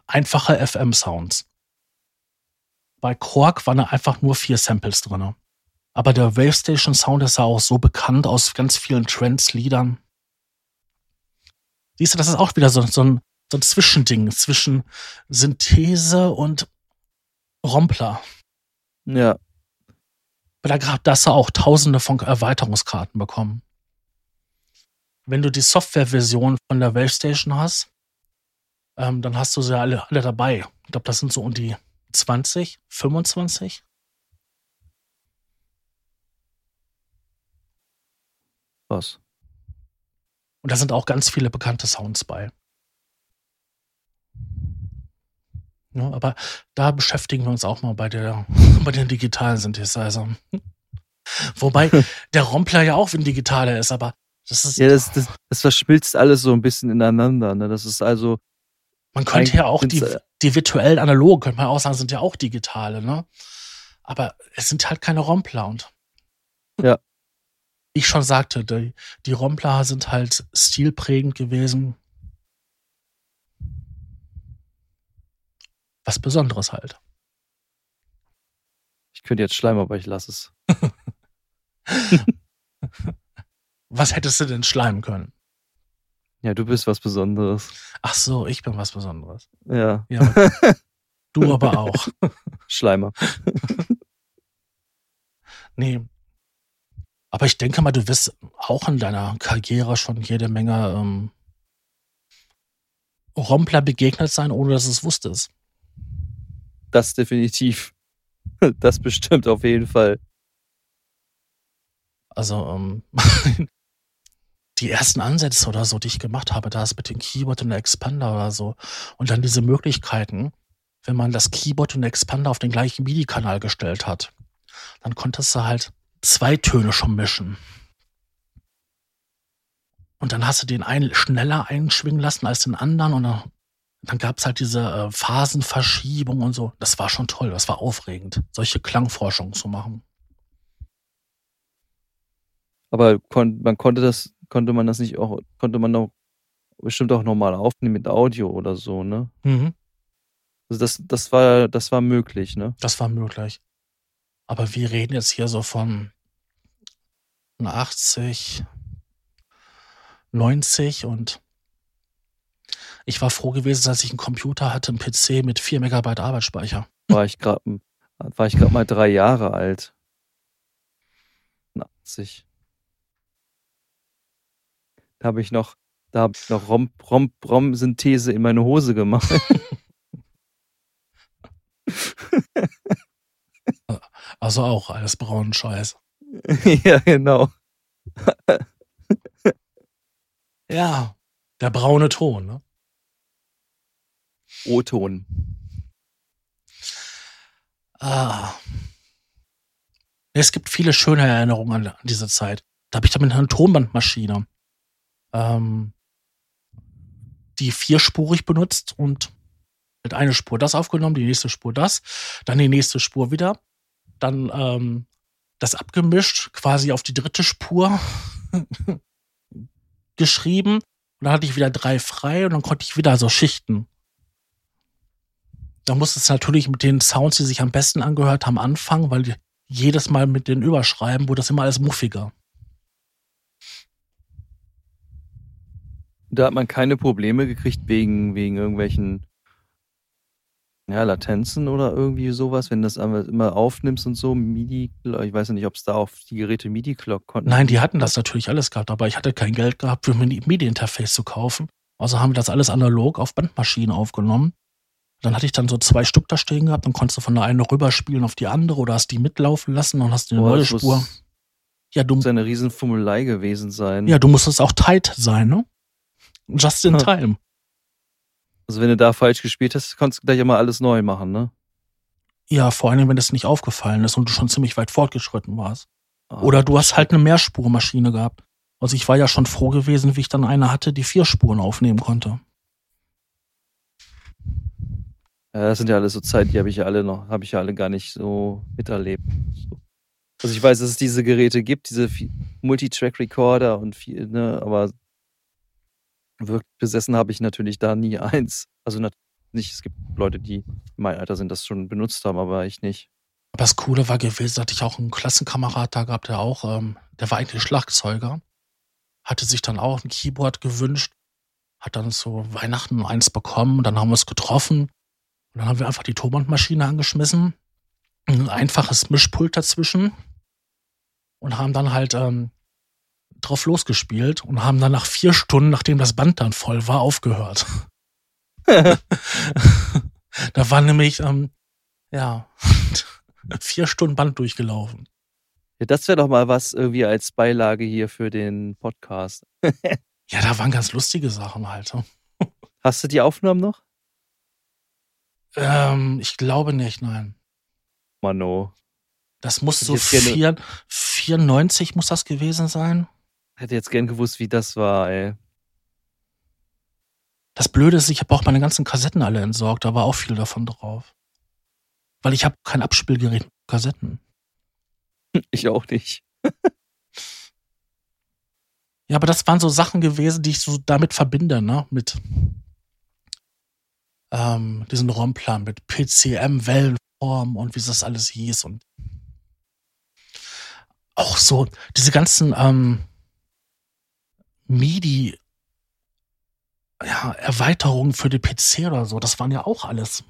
einfache FM-Sounds. Bei Korg waren da einfach nur vier Samples drin. Aber der Wave Station Sound ist ja auch so bekannt aus ganz vielen Trance-Liedern. Siehst du, das ist auch wieder so, so, ein, so ein Zwischending zwischen Synthese und Rompler. Ja. Weil da gerade das auch tausende von Erweiterungskarten bekommen. Wenn du die Softwareversion von der Wave Station hast, ähm, dann hast du sie alle, alle dabei. Ich glaube, das sind so um die 20, 25. Was? Und da sind auch ganz viele bekannte Sounds bei. Ja, aber da beschäftigen wir uns auch mal bei, der, bei den digitalen Synthesizer. Wobei der Rompler ja auch ein digitaler ist, aber das ist, Ja, das, das, das verschmilzt alles so ein bisschen ineinander. Ne? Das ist also, man könnte ja auch die, die virtuellen Analogen, könnte man auch sagen, sind ja auch digitale, ne? Aber es sind halt keine Rompler und Ja. ich schon sagte, die, die Rompler sind halt stilprägend gewesen. Was Besonderes halt. ich könnte jetzt schleimen, aber ich lasse es. Was hättest du denn schleimen können? Ja, du bist was Besonderes. Ach so, ich bin was Besonderes. Ja, Ja, du aber auch. Schleimer. Nee. Aber ich denke mal, du wirst auch in deiner Karriere schon jede Menge ähm, Rompler begegnet sein, ohne dass du es wusstest. Das definitiv. Das bestimmt auf jeden Fall. Also, ähm, die ersten Ansätze oder so, die ich gemacht habe, da ist mit dem Keyboard und der Expander oder so. Und dann diese Möglichkeiten, wenn man das Keyboard und der Expander auf den gleichen MIDI-Kanal gestellt hat, dann konntest du halt zwei Töne schon mischen. Und dann hast du den einen schneller einschwingen lassen als den anderen und dann, dann gab es halt diese äh, Phasenverschiebung und so. Das war schon toll, das war aufregend, solche Klangforschung zu machen. Aber kon man konnte das, konnte man das nicht auch, konnte man auch bestimmt auch normal aufnehmen mit Audio oder so, ne? Mhm. Also das, das war, das war möglich, ne? Das war möglich. Aber wir reden jetzt hier so von 80, 90 und ich war froh gewesen, dass ich einen Computer hatte, einen PC mit 4 Megabyte Arbeitsspeicher. War ich gerade war ich gerade mal drei Jahre alt. 80. Da habe ich noch, da habe ich noch Rom, Rom, Rom-Synthese in meine Hose gemacht. Also auch alles braunen Scheiß. ja, genau. Ja, der braune Ton, ne? O-Ton. Ah. Es gibt viele schöne Erinnerungen an, diese Zeit. Da habe ich dann mit einer Tonbandmaschine ähm, die vierspurig benutzt und mit einer Spur das aufgenommen, die nächste Spur das, dann die nächste Spur wieder, dann ähm, das abgemischt, quasi auf die dritte Spur geschrieben. Und dann hatte ich wieder drei frei und dann konnte ich wieder so schichten. Da musste es natürlich mit den Sounds, die sich am besten angehört haben, anfangen, weil jedes Mal mit den Überschreiben wurde das immer alles muffiger. Da hat man keine Probleme gekriegt wegen, wegen irgendwelchen ja, Latenzen oder irgendwie sowas, wenn du das immer aufnimmst und so, MIDI, ich weiß nicht, ob es da auf die Geräte MIDI-Clock konnten. Nein, die hatten das natürlich alles gehabt, aber ich hatte kein Geld gehabt, für ein MIDI-Interface zu kaufen. Also haben wir das alles analog auf Bandmaschinen aufgenommen. Dann hatte ich dann so zwei Stück da stehen gehabt, dann konntest du von der einen rüberspielen auf die andere oder hast die mitlaufen lassen und hast eine Boah, neue das Spur. Ja, du, Muss eine Riesenfummelei gewesen sein. ja, du musstest auch tight sein, ne? Just in time. Also wenn du da falsch gespielt hast, konntest du gleich immer alles neu machen, ne? Ja, vor allem, wenn das nicht aufgefallen ist und du schon ziemlich weit fortgeschritten warst. Ah, Oder du hast halt eine Mehrspurmaschine gehabt. Also ich war ja schon froh gewesen, wie ich dann eine hatte, die vier Spuren aufnehmen konnte. Ja, das sind ja alles so Zeiten, die habe ich ja alle noch, habe ich ja alle gar nicht so miterlebt. So. Also ich weiß, dass es diese Geräte gibt, diese Multitrack-Recorder und viel, ne, aber wirklich besessen habe ich natürlich da nie eins. Also nicht, es gibt Leute, die in meinem Alter sind, das schon benutzt haben, aber ich nicht. Aber das Coole war gewesen, dass ich auch einen Klassenkamerad da gehabt, der auch, ähm, der war eigentlich Schlagzeuger, hatte sich dann auch ein Keyboard gewünscht, hat dann zu Weihnachten eins bekommen dann haben wir es getroffen und dann haben wir einfach die Tonbandmaschine angeschmissen, ein einfaches Mischpult dazwischen und haben dann halt ähm, drauf losgespielt und haben dann nach vier Stunden, nachdem das Band dann voll war, aufgehört. da war nämlich, ähm, ja, vier Stunden Band durchgelaufen. Ja, das wäre doch mal was irgendwie als Beilage hier für den Podcast. Ja, da waren ganz lustige Sachen halt. Hast du die Aufnahmen noch? Ähm, ich glaube nicht, nein. Mano. Das muss so vier, 94 muss das gewesen sein. Hätte jetzt gern gewusst, wie das war, ey. Das Blöde ist, ich habe auch meine ganzen Kassetten alle entsorgt. Da war auch viel davon drauf. Weil ich habe kein Abspielgerät mit Kassetten. Ich auch nicht. Ja, aber das waren so Sachen gewesen, die ich so damit verbinde, ne? Mit ähm, diesen Romplan, mit PCM, Wellenform und wie das alles hieß und auch so diese ganzen ähm, MIDI ja, Erweiterungen für den PC oder so, das waren ja auch alles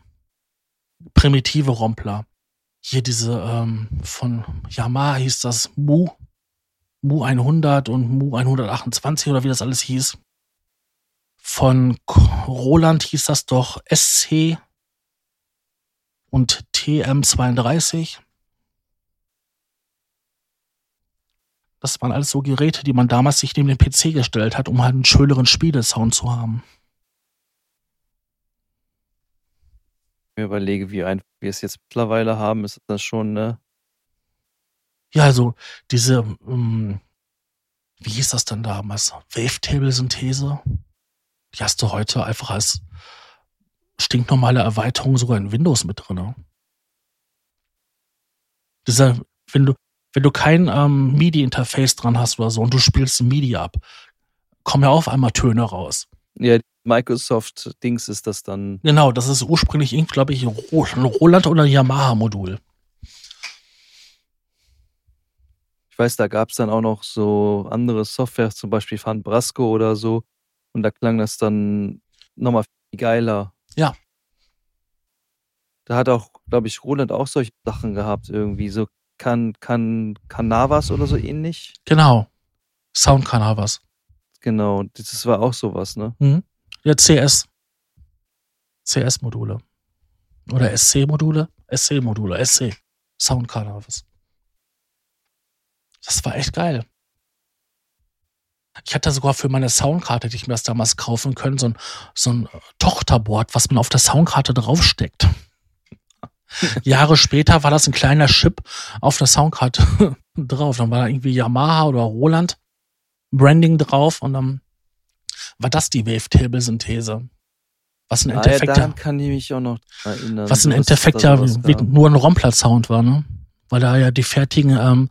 primitive Rompler. Hier diese ähm, von Yamaha hieß das Mu Mu 100 und Mu 128 oder wie das alles hieß. Von Roland hieß das doch SC und TM32. Das waren alles so Geräte, die man damals sich neben den PC gestellt hat, um halt einen schöneren Spielesound zu haben. mir überlege, wie einfach wir es jetzt mittlerweile haben, ist das schon, ne? Ja, also diese, ähm, wie hieß das denn damals? Wavetable-Synthese? Die hast du heute einfach als stinknormale Erweiterung sogar in Windows mit drin. Dieser, wenn du, wenn du kein ähm, MIDI-Interface dran hast oder so und du spielst ein MIDI ab, kommen ja auf einmal Töne raus. Ja, Microsoft-Dings ist das dann. Genau, das ist ursprünglich, glaube ich, ein Roland oder Yamaha-Modul. Ich weiß, da gab es dann auch noch so andere Software, zum Beispiel Fan Brasco oder so. Und da klang das dann nochmal viel geiler. Ja. Da hat auch, glaube ich, Roland auch solche Sachen gehabt, irgendwie. So kann, kann, Canavas oder so ähnlich. Genau. Sound Canavas. Genau, das war auch sowas, ne? Mhm. Ja, CS. CS-Module. Oder SC-Module? SC-Module, SC. Sound Canavas. Das war echt geil. Ich hatte sogar für meine Soundkarte, die ich mir das damals kaufen können, so ein, so ein Tochterboard, was man auf der Soundkarte draufsteckt. Jahre später war das ein kleiner Chip auf der Soundkarte drauf. Dann war da irgendwie Yamaha oder Roland Branding drauf und dann war das die Wavetable-Synthese. Was im Endeffekt ah, ja, kann ich mich auch noch erinnern. Was im Endeffekt ja nur ein Rompler-Sound war, ne? Weil da ja die fertigen ähm,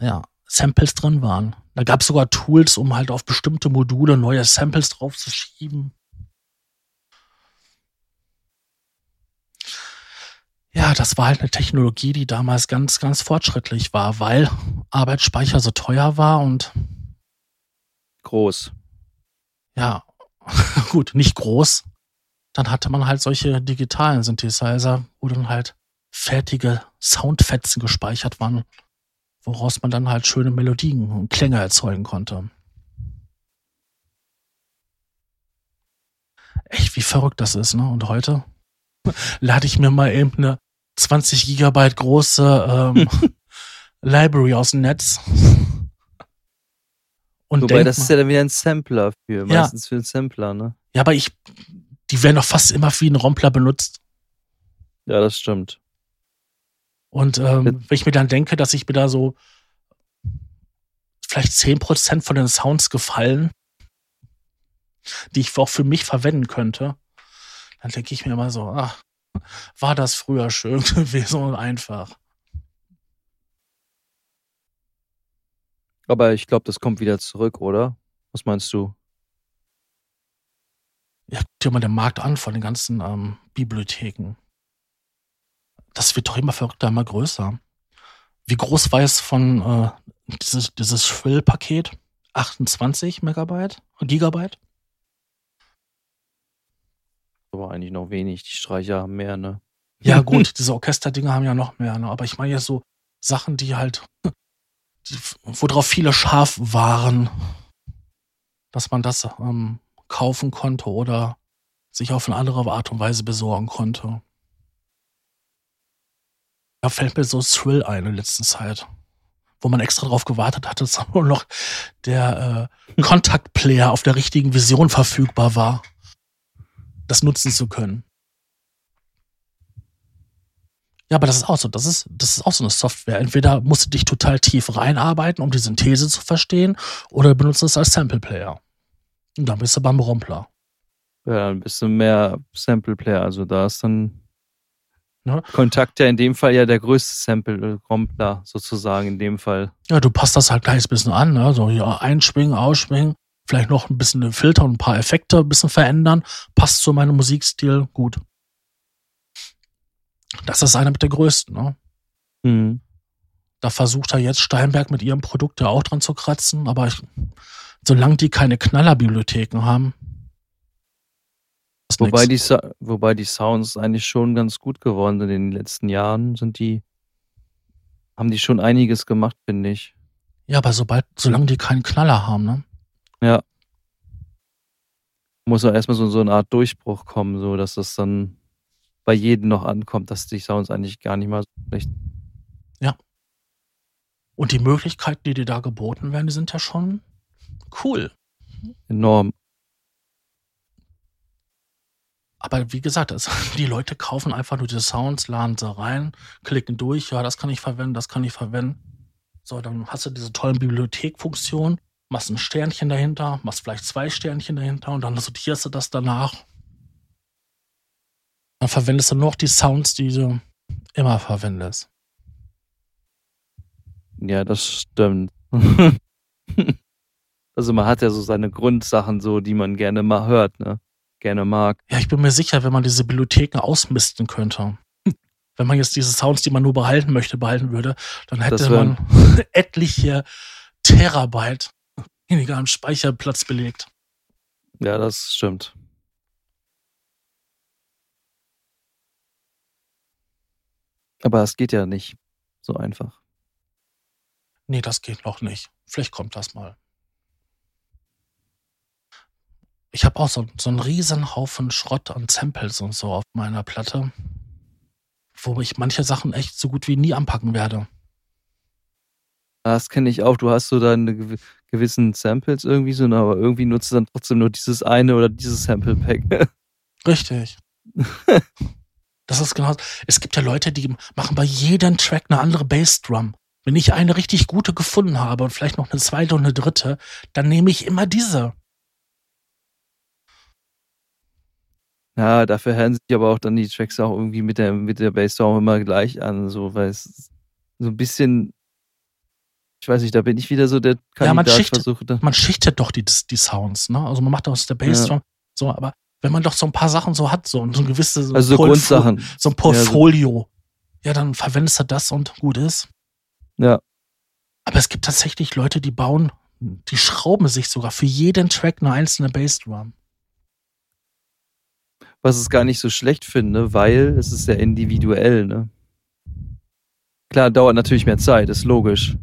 ja, Samples drin waren. Da gab es sogar Tools, um halt auf bestimmte Module neue Samples draufzuschieben. Ja, das war halt eine Technologie, die damals ganz, ganz fortschrittlich war, weil Arbeitsspeicher so teuer war und groß. Ja, gut, nicht groß. Dann hatte man halt solche digitalen Synthesizer, wo dann halt fertige Soundfetzen gespeichert waren, woraus man dann halt schöne Melodien und Klänge erzeugen konnte. Echt, wie verrückt das ist, ne? Und heute lade ich mir mal eben eine 20 Gigabyte große ähm, Library aus dem Netz und Wobei, das ist ja dann wieder ein Sampler für, meistens ja. für einen Sampler, ne? Ja, aber ich, die werden doch fast immer wie ein Rompler benutzt. Ja, das stimmt. Und ähm, wenn ich mir dann denke, dass ich mir da so vielleicht 10% von den Sounds gefallen, die ich auch für mich verwenden könnte, dann denke ich mir immer so, ach, war das früher schön gewesen und einfach. Aber ich glaube, das kommt wieder zurück, oder? Was meinst du? Ja, guck dir mal den Markt an von den ganzen ähm, Bibliotheken. Das wird doch immer verrückter, immer größer. Wie groß war es von äh, dieses, dieses Shrill-Paket? 28 Megabyte? Gigabyte? Aber eigentlich noch wenig. Die Streicher haben mehr, ne? Ja, gut, diese Orchesterdinger haben ja noch mehr, ne? Aber ich meine ja so Sachen, die halt worauf viele scharf waren, dass man das ähm, kaufen konnte oder sich auf eine andere Art und Weise besorgen konnte. Da fällt mir so Thrill ein in letzter Zeit, wo man extra darauf gewartet hat, dass nur noch der äh, Kontaktplayer auf der richtigen Vision verfügbar war, das nutzen zu können. Ja, aber das ist auch so. Das ist, das ist auch so eine Software. Entweder musst du dich total tief reinarbeiten, um die Synthese zu verstehen, oder benutzt es als Sample Player. Und dann bist du beim Rompler. Ja, ein bisschen mehr Sample Player. Also da ist dann ja. Kontakt ja in dem Fall ja der größte Sample Rompler sozusagen in dem Fall. Ja, du passt das halt gleich ein bisschen an. Ne? So hier einschwingen, ausschwingen, vielleicht noch ein bisschen den Filter und ein paar Effekte ein bisschen verändern. Passt zu meinem Musikstil gut. Das ist einer mit der größten, ne? Mhm. Da versucht er jetzt Steinberg mit ihrem Produkt ja auch dran zu kratzen, aber ich, solange die keine Knallerbibliotheken haben. Wobei die, wobei die Sounds eigentlich schon ganz gut geworden sind in den letzten Jahren, sind die, haben die schon einiges gemacht, finde ich. Ja, aber sobald, solange die keinen Knaller haben, ne? Ja. Muss auch erstmal so, so eine Art Durchbruch kommen, so dass das dann bei jedem noch ankommt, dass die Sounds eigentlich gar nicht mal so schlecht. Ja. Und die Möglichkeiten, die dir da geboten werden, die sind ja schon cool. Enorm. Aber wie gesagt, das, die Leute kaufen einfach nur die Sounds, laden sie rein, klicken durch, ja, das kann ich verwenden, das kann ich verwenden. So, dann hast du diese tollen Bibliothekfunktionen, machst ein Sternchen dahinter, machst vielleicht zwei Sternchen dahinter und dann sortierst du das danach. Dann verwendest du nur noch die Sounds, die du immer verwendest. Ja, das stimmt. also man hat ja so seine Grundsachen so, die man gerne mal hört, ne? Gerne mag. Ja, ich bin mir sicher, wenn man diese Bibliotheken ausmisten könnte. Wenn man jetzt diese Sounds, die man nur behalten möchte, behalten würde, dann hätte man etliche Terabyte weniger am Speicherplatz belegt. Ja, das stimmt. Aber es geht ja nicht so einfach. Nee, das geht noch nicht. Vielleicht kommt das mal. Ich habe auch so, so einen riesen Haufen Schrott an Samples und so auf meiner Platte, wo ich manche Sachen echt so gut wie nie anpacken werde. Das kenne ich auch. Du hast so deine gewissen Samples irgendwie so, aber irgendwie nutzt du dann trotzdem nur dieses eine oder dieses Sample-Pack. Richtig. das ist genau. Es gibt ja Leute, die machen bei jedem Track eine andere Bassdrum. Wenn ich eine richtig gute gefunden habe und vielleicht noch eine zweite und eine dritte, dann nehme ich immer diese. Ja, dafür hören sich aber auch dann die Tracks auch irgendwie mit der, mit der Bassdrum immer gleich an, so, weil es so ein bisschen, ich weiß nicht, da bin ich wieder so der Kandidat, ja, man schichtet, versuchte. man schichtet doch die, die Sounds, ne? Also man macht aus der Bassdrum ja. so, aber wenn man doch so ein paar Sachen so hat, so, so ein gewisses so also Grundsachen. so ein Portfolio, ja, dann verwendest du das und gut ist. Ja. Aber es gibt tatsächlich Leute, die bauen, die schrauben sich sogar für jeden Track eine einzelne Bassdrum was ich gar nicht so schlecht finde, weil es ist sehr individuell, ne? Klar, dauert natürlich mehr Zeit, ist logisch.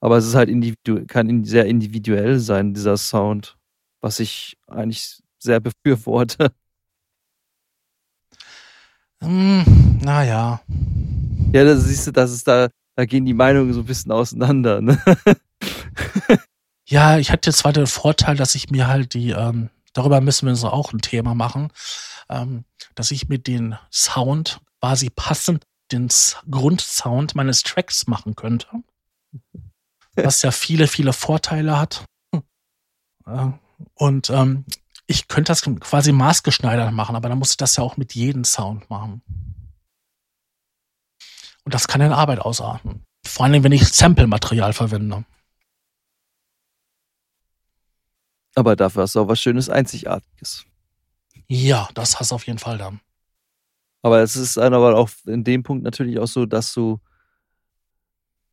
Aber es ist halt individu kann sehr individuell sein, dieser Sound, was ich eigentlich sehr befürworte. Hm, naja. Ja, da siehst du, dass es da, da gehen die Meinungen so ein bisschen auseinander, ne? ja, ich hatte zwar den Vorteil, dass ich mir halt die, ähm, darüber müssen wir uns auch ein Thema machen, ähm, dass ich mit dem Sound quasi passend den Grundsound meines Tracks machen könnte. Was ja viele, viele Vorteile hat. Äh, und ähm, ich könnte das quasi maßgeschneidert machen, aber dann muss ich das ja auch mit jedem Sound machen. Und das kann in Arbeit ausarten. Vor allem, wenn ich Sample-Material verwende. Aber dafür hast du auch was Schönes Einzigartiges. Ja, das hast du auf jeden Fall dann. Aber es ist dann aber auch in dem Punkt natürlich auch so, dass du,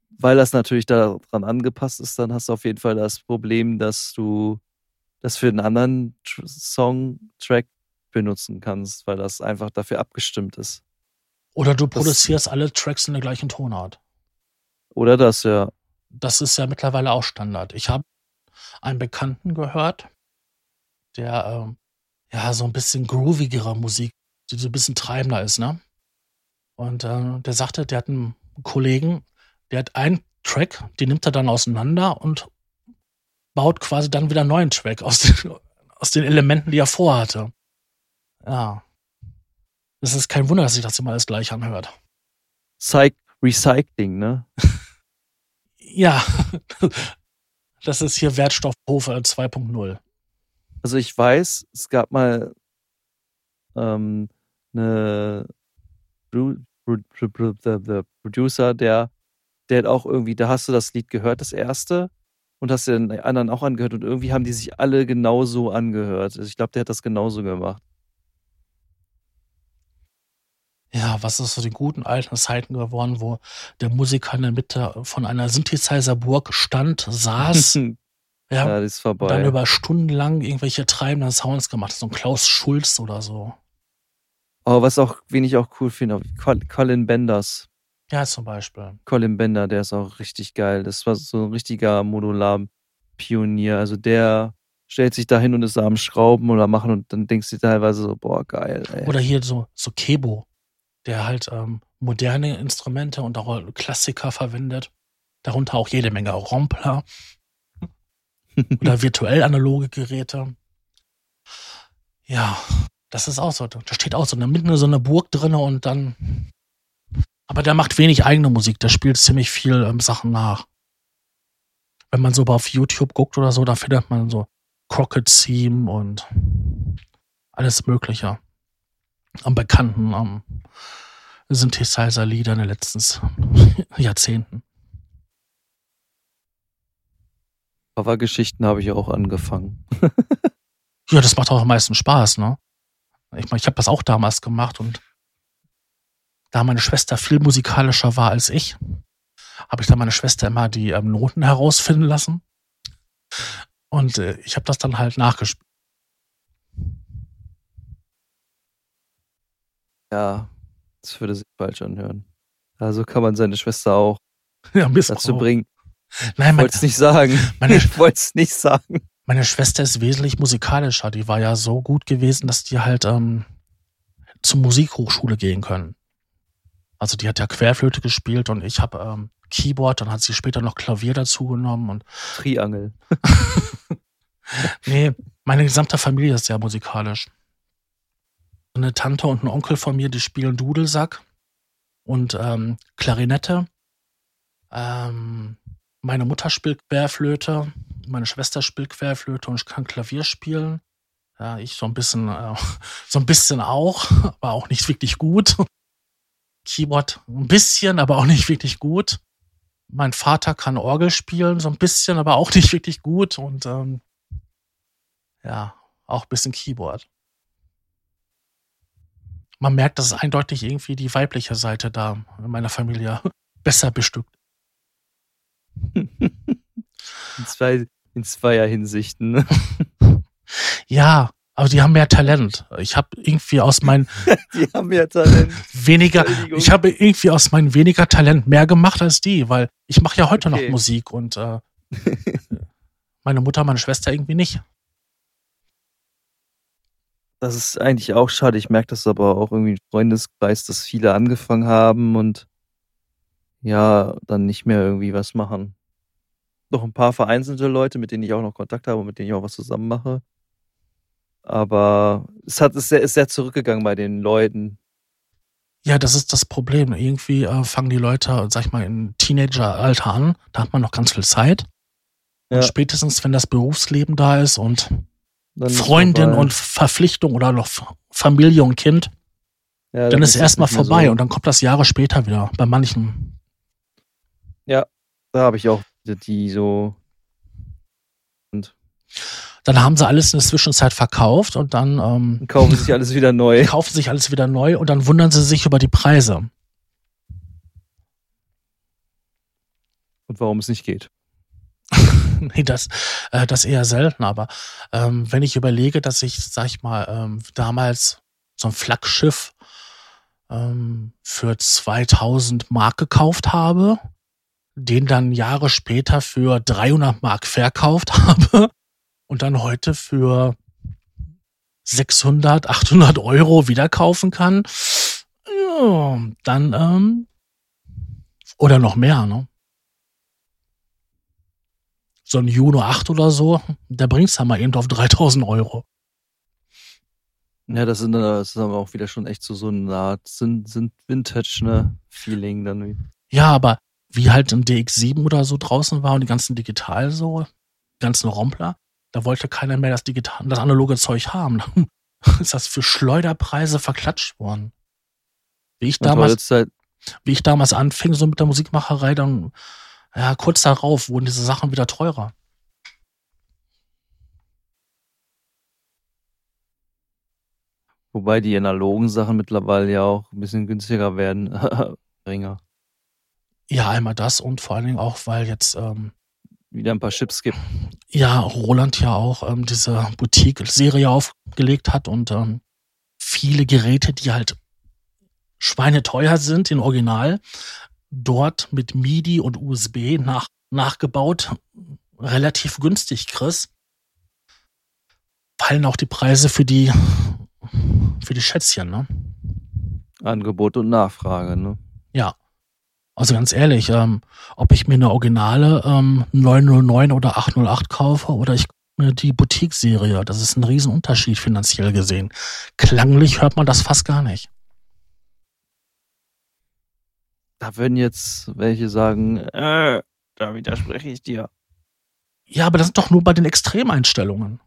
weil das natürlich daran angepasst ist, dann hast du auf jeden Fall das Problem, dass du das für einen anderen Song-Track benutzen kannst, weil das einfach dafür abgestimmt ist. Oder du produzierst das, alle Tracks in der gleichen Tonart. Oder das, ja. Das ist ja mittlerweile auch Standard. Ich habe einen Bekannten gehört, der ähm, ja, so ein bisschen groovigere Musik, die so ein bisschen treibender ist, ne? Und äh, der sagte, der hat einen Kollegen, der hat einen Track, den nimmt er dann auseinander und baut quasi dann wieder einen neuen Track aus den, aus den Elementen, die er vorhatte. Ja. Das ist kein Wunder, dass sich das immer alles gleich anhört. Psych Recycling, ne? ja. Das ist hier Wertstoffhofe 2.0. Also ich weiß, es gab mal ähm, eine Producer, der, der hat auch irgendwie, da hast du das Lied gehört, das erste, und hast den anderen auch angehört und irgendwie haben die sich alle genauso angehört. Also ich glaube, der hat das genauso gemacht. Ja, was ist so die guten alten Zeiten geworden, wo der Musiker in der Mitte von einer Synthesizer-Burg stand, saß Ja, ja, das ist vorbei. dann über Stunden lang irgendwelche treibenden Sounds gemacht. So ein Klaus Schulz oder so. Aber was auch, wen ich auch cool finde, Colin Benders. Ja, zum Beispiel. Colin Bender, der ist auch richtig geil. Das war so ein richtiger Modular-Pionier. Also der stellt sich da hin und ist am Schrauben oder machen und dann denkst du teilweise so, boah, geil. Ey. Oder hier so, so Kebo. der halt ähm, moderne Instrumente und auch Klassiker verwendet. Darunter auch jede Menge Rompler oder virtuell analoge Geräte. Ja, das ist auch so. Da steht auch so eine, mitten so eine Burg drin und dann. Aber der macht wenig eigene Musik, der spielt ziemlich viel ähm, Sachen nach. Wenn man so auf YouTube guckt oder so, da findet man so Crockett Theme und alles Mögliche. Am bekannten am Synthesizer-Lieder in den letzten Jahrzehnten. Covergeschichten habe ich auch angefangen. ja, das macht auch am meisten Spaß, ne? Ich meine, ich habe das auch damals gemacht und da meine Schwester viel musikalischer war als ich, habe ich dann meine Schwester immer die ähm, Noten herausfinden lassen. Und äh, ich habe das dann halt nachgespielt. Ja, das würde sich falsch anhören. Also kann man seine Schwester auch ja, dazu bringen. Nein, ich wollte es nicht sagen. Meine, ich wollte es nicht sagen. Meine Schwester ist wesentlich musikalischer. Die war ja so gut gewesen, dass die halt ähm, zur Musikhochschule gehen können. Also die hat ja Querflöte gespielt und ich habe ähm, Keyboard, dann hat sie später noch Klavier dazu genommen und Triangel. nee, meine gesamte Familie ist sehr musikalisch. Eine Tante und ein Onkel von mir, die spielen Dudelsack und ähm, Klarinette. Ähm, meine Mutter spielt Querflöte, meine Schwester spielt Querflöte und ich kann Klavier spielen. Ja, ich so ein bisschen, äh, so ein bisschen auch, aber auch nicht wirklich gut. Keyboard ein bisschen, aber auch nicht wirklich gut. Mein Vater kann Orgel spielen, so ein bisschen, aber auch nicht wirklich gut. Und ähm, ja, auch ein bisschen Keyboard. Man merkt, dass es eindeutig irgendwie die weibliche Seite da in meiner Familie besser bestückt. In zwei, in zweier Hinsichten. Ne? Ja, aber die haben mehr Talent. Ich habe irgendwie aus meinen die haben mehr Talent. weniger ich habe irgendwie aus meinem weniger Talent mehr gemacht als die, weil ich mache ja heute okay. noch Musik und äh, meine Mutter, meine Schwester irgendwie nicht. Das ist eigentlich auch schade. Ich merke das aber auch irgendwie im Freundeskreis, dass viele angefangen haben und ja, dann nicht mehr irgendwie was machen. Noch ein paar vereinzelte Leute, mit denen ich auch noch Kontakt habe und mit denen ich auch was zusammen mache. Aber es hat, ist, sehr, ist sehr zurückgegangen bei den Leuten. Ja, das ist das Problem. Irgendwie äh, fangen die Leute, sag ich mal, im Teenageralter an. Da hat man noch ganz viel Zeit. Ja. Und spätestens, wenn das Berufsleben da ist und dann Freundin und Verpflichtung oder noch Familie und Kind, ja, dann, dann, ist es erstmal vorbei so. und dann kommt das Jahre später wieder bei manchen. Da habe ich auch die so. Und dann haben sie alles in der Zwischenzeit verkauft und dann ähm, kaufen sich alles wieder neu. Kaufen sich alles wieder neu und dann wundern sie sich über die Preise. Und warum es nicht geht. nee, das, äh, das eher selten, aber ähm, wenn ich überlege, dass ich, sag ich mal, ähm, damals so ein Flaggschiff ähm, für 2000 Mark gekauft habe den dann Jahre später für 300 Mark verkauft habe und dann heute für 600, 800 Euro wieder kaufen kann, ja, dann, ähm, oder noch mehr, ne? So ein Juno 8 oder so, der bringt's dann mal eben auf 3000 Euro. Ja, das, sind, das ist aber auch wieder schon echt so, so eine Art sind, sind Vintage, ne? Feeling dann. Ja, aber wie halt ein DX7 oder so draußen war und die ganzen digital so, die ganzen Rompler, da wollte keiner mehr das digital, das analoge Zeug haben. ist das für Schleuderpreise verklatscht worden. Wie ich damals, halt wie ich damals anfing, so mit der Musikmacherei, dann, ja, kurz darauf wurden diese Sachen wieder teurer. Wobei die analogen Sachen mittlerweile ja auch ein bisschen günstiger werden. Geringer. Ja, einmal das und vor allen Dingen auch, weil jetzt ähm, wieder ein paar Chips gibt. Ja, Roland ja auch ähm, diese Boutique-Serie aufgelegt hat und ähm, viele Geräte, die halt schweineteuer sind in Original, dort mit MIDI und USB nach, nachgebaut, relativ günstig, Chris. Fallen auch die Preise für die, für die Schätzchen, ne? Angebot und Nachfrage, ne? Ja. Also ganz ehrlich, ähm, ob ich mir eine originale ähm, 909 oder 808 kaufe oder ich mir die Boutique-Serie, das ist ein Riesenunterschied finanziell gesehen. Klanglich hört man das fast gar nicht. Da würden jetzt welche sagen, äh, da widerspreche ich dir. Ja, aber das ist doch nur bei den Extremeinstellungen.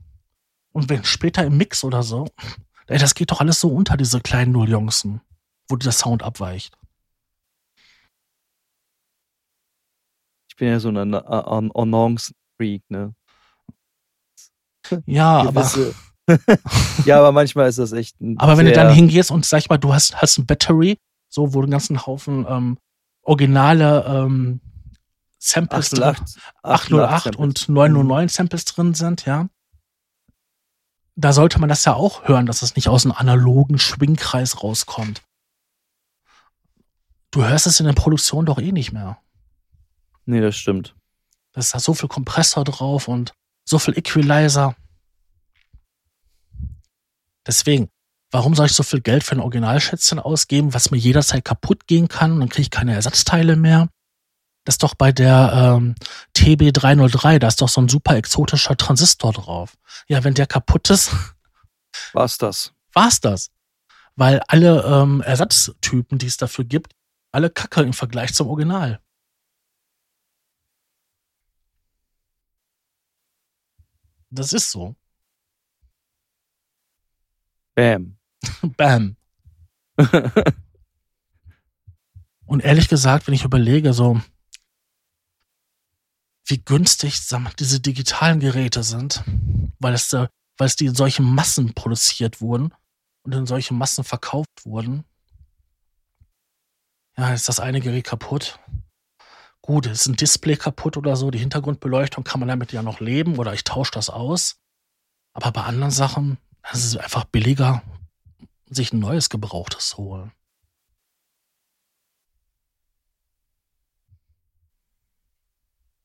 Und wenn später im Mix oder so, ey, das geht doch alles so unter, diese kleinen Nulljunksen, wo der Sound abweicht. Bin ja so ein Annonce-Freak, ne? Ja, aber. ja, aber manchmal ist das echt. aber wenn du dann hingehst und sag ich mal, du hast, hast ein Battery, so, wo du einen ganzen Haufen ähm, originale ähm, Samples 808, drin, 808 Samples. und 909 Samples drin sind, ja. Da sollte man das ja auch hören, dass es nicht aus einem analogen Schwingkreis rauskommt. Du hörst es in der Produktion doch eh nicht mehr. Nee, das stimmt. Da ist da so viel Kompressor drauf und so viel Equalizer. Deswegen, warum soll ich so viel Geld für ein Originalschätzchen ausgeben, was mir jederzeit kaputt gehen kann? Dann kriege ich keine Ersatzteile mehr. Das ist doch bei der ähm, TB303, da ist doch so ein super exotischer Transistor drauf. Ja, wenn der kaputt ist. War's das? War's das. Weil alle ähm, Ersatztypen, die es dafür gibt, alle kacke im Vergleich zum Original. Das ist so. Bam. Bam. Und ehrlich gesagt, wenn ich überlege, so wie günstig diese digitalen Geräte sind, weil es, weil es die in solchen Massen produziert wurden und in solchen Massen verkauft wurden. Ja, ist das eine Gerät kaputt. Gut, ist ein Display kaputt oder so, die Hintergrundbeleuchtung kann man damit ja noch leben oder ich tausche das aus. Aber bei anderen Sachen, es ist einfach billiger, sich ein neues Gebrauchtes zu holen.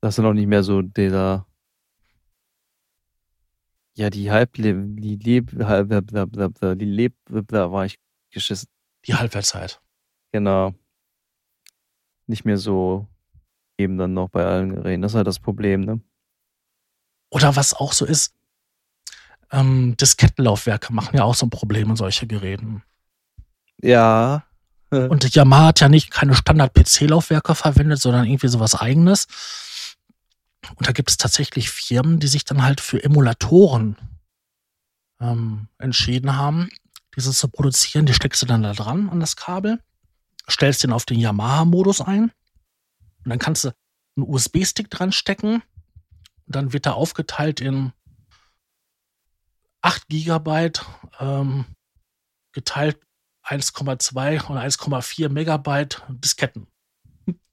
Das ist noch nicht mehr so dieser. Ja, die Halb, die Leb, Halb, die Leb, da war ich geschissen. Die Halbwertszeit. Genau. Nicht mehr so eben dann noch bei allen Geräten. Das ist halt das Problem, ne? Oder was auch so ist, ähm, Diskettenlaufwerke machen ja auch so ein Problem in solche Geräten. Ja. Und Yamaha hat ja nicht keine Standard-PC-Laufwerke verwendet, sondern irgendwie sowas eigenes. Und da gibt es tatsächlich Firmen, die sich dann halt für Emulatoren ähm, entschieden haben, dieses zu produzieren. Die steckst du dann da dran an das Kabel, stellst den auf den Yamaha-Modus ein und dann kannst du einen USB-Stick dran stecken. Und dann wird er aufgeteilt in 8 Gigabyte, ähm, geteilt 1,2 und 1,4 Megabyte Disketten.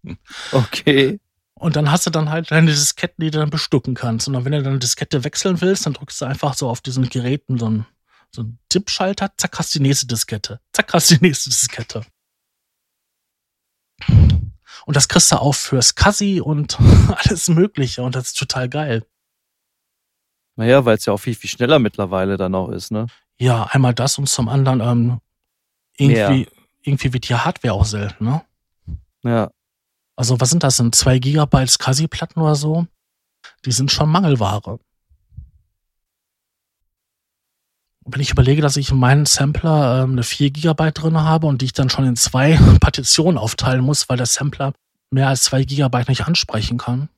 Okay. Und dann hast du dann halt deine Disketten, die du dann bestücken kannst. Und dann, wenn du dann eine Diskette wechseln willst, dann drückst du einfach so auf diesen Geräten so einen, so einen Tippschalter, zack, hast du die nächste Diskette. Zack, hast du die nächste Diskette. Und das kriegst du auch fürs Kassi und alles Mögliche. Und das ist total geil. Naja, weil es ja auch viel, viel schneller mittlerweile dann auch ist, ne? Ja, einmal das und zum anderen ähm, irgendwie, irgendwie wird die Hardware auch selten, ne? Ja. Also was sind das? Sind zwei Gigabyte SCSI-Platten oder so? Die sind schon Mangelware. Wenn ich überlege, dass ich in meinen Sampler ähm, eine 4 Gigabyte drin habe und die ich dann schon in zwei Partitionen aufteilen muss, weil der Sampler mehr als 2 Gigabyte nicht ansprechen kann.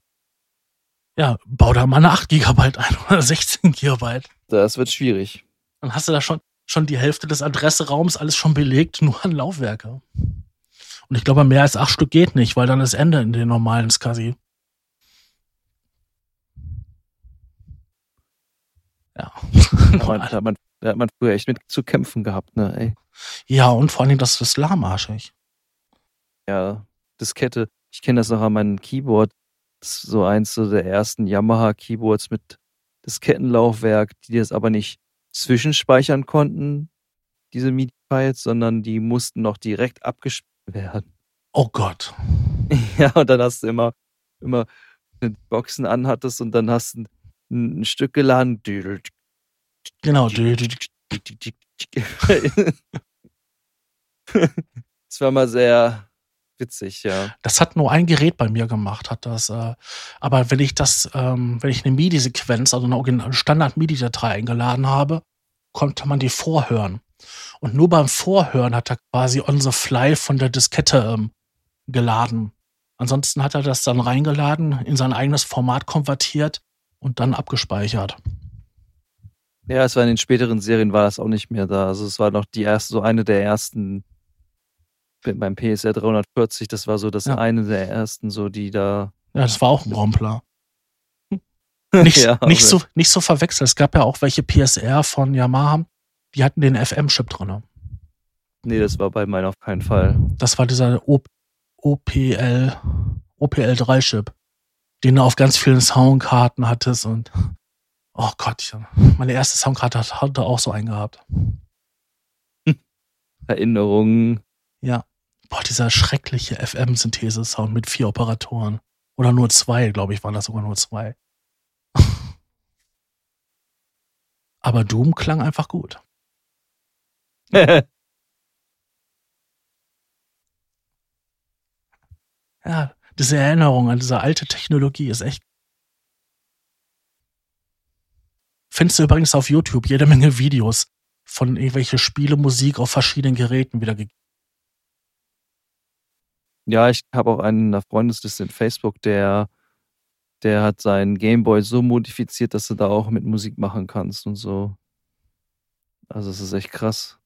Ja, bau da mal eine 8 Gigabyte ein oder 16 Gigabyte. Das wird schwierig. Dann hast du da schon, schon die Hälfte des Adresseraums alles schon belegt, nur an Laufwerke. Und ich glaube, mehr als acht Stück geht nicht, weil dann ist Ende in den normalen SCSI. Ja. Da hat, man, da hat man früher echt mit zu kämpfen gehabt, ne, ey. Ja, und vor allem, das ist lahmarschig. Ja, Diskette. Ich kenne das noch an meinem Keyboard. Das ist so eins so der ersten Yamaha-Keyboards mit Diskettenlaufwerk, die das aber nicht zwischenspeichern konnten, diese MIDI-Files, sondern die mussten noch direkt abgespielt werden. Oh Gott. Ja, und dann hast du immer, immer Boxen anhattest und dann hast du ein, ein Stück geladen. Genau. Das war mal sehr witzig, ja. Das hat nur ein Gerät bei mir gemacht, hat das. Äh, aber wenn ich das, ähm, wenn ich eine MIDI-Sequenz, also eine Standard-MIDI-Datei eingeladen habe, konnte man die vorhören. Und nur beim Vorhören hat er quasi on the fly von der Diskette ähm, geladen. Ansonsten hat er das dann reingeladen, in sein eigenes Format konvertiert und dann abgespeichert. Ja, es war in den späteren Serien war das auch nicht mehr da. Also es war noch die erste, so eine der ersten beim PSR 340, das war so das ja. eine der ersten, so die da. Ja, das war auch ein Rompler. Nicht, ja, nicht, so, nicht so verwechselt. Es gab ja auch welche PSR von Yamaha, die hatten den FM-Chip drin. Nee, das war bei meinen auf keinen Fall. Das war dieser o OPL, OPL3-Chip, den du auf ganz vielen Soundkarten hattest und oh Gott, meine erste Soundkarte hatte auch so einen gehabt. Erinnerungen. Ja. Boah, dieser schreckliche FM-Synthese-Sound mit vier Operatoren. Oder nur zwei, glaube ich, waren das sogar nur zwei. Aber Doom klang einfach gut. ja, diese Erinnerung an diese alte Technologie ist echt. Findest du übrigens auf YouTube jede Menge Videos von irgendwelche Spiele, Musik auf verschiedenen Geräten wiedergegeben. Ja, ich habe auch einen in der Freundesliste in Facebook, der, der hat seinen Gameboy so modifiziert, dass du da auch mit Musik machen kannst und so. Also es ist echt krass.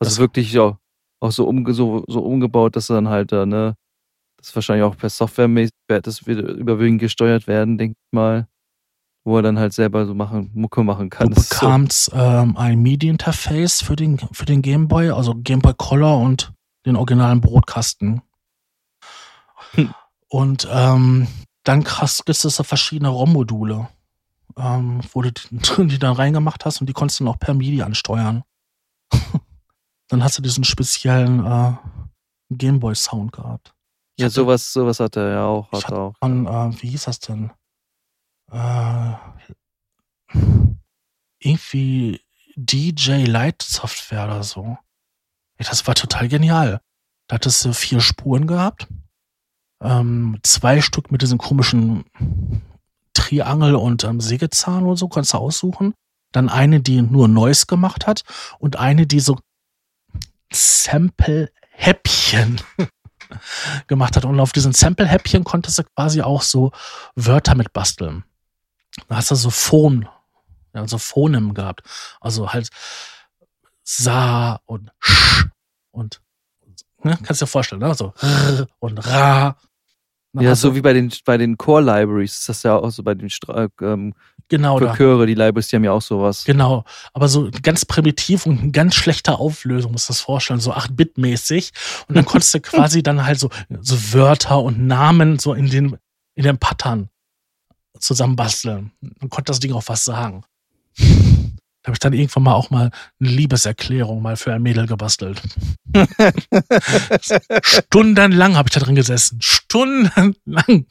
Also das wirklich auch, auch so, umge so, so umgebaut, dass dann halt da, ne, das wahrscheinlich auch per Software das wird überwiegend gesteuert werden, denke ich mal. Wo er dann halt selber so machen, Mucke machen kann. Du bekamst so. ähm, ein MIDI-Interface für den, für den Gameboy, also Gameboy Color und den originalen Brotkasten. Hm. Und ähm, dann krass gibt es da verschiedene ROM-Module, ähm, wo du die, die dann reingemacht hast und die konntest du dann auch per MIDI ansteuern. dann hast du diesen speziellen äh, Gameboy-Sound gehabt. Ich ja, hatte, sowas, sowas hat er ja auch. Hat auch. Von, äh, wie hieß das denn? Äh, irgendwie DJ Light Software oder so. Das war total genial. Da hattest du vier Spuren gehabt. Ähm, zwei Stück mit diesem komischen Triangel und ähm, Sägezahn und so, kannst du aussuchen. Dann eine, die nur Noise gemacht hat und eine, die so Sample-Häppchen gemacht hat. Und auf diesen Sample-Häppchen konntest du quasi auch so Wörter mit basteln. Da hast du so Phon, also Phonem gehabt. Also halt Sa und Sch und ne, kannst du dir vorstellen, ne? So R und Ra. ja, so wie bei den bei den Core Libraries, das ist ja auch so bei den Stra ähm, genau für Chöre, die Libraries, die haben ja auch sowas. Genau, aber so ganz primitiv und in ganz schlechter Auflösung, musst du das vorstellen, so 8-Bit-mäßig. Und dann konntest du quasi dann halt so, so Wörter und Namen so in den, in den Pattern zusammenbasteln. Dann konnte das Ding auch was sagen. Da habe ich dann irgendwann mal auch mal eine Liebeserklärung mal für ein Mädel gebastelt. Stundenlang habe ich da drin gesessen. Stundenlang.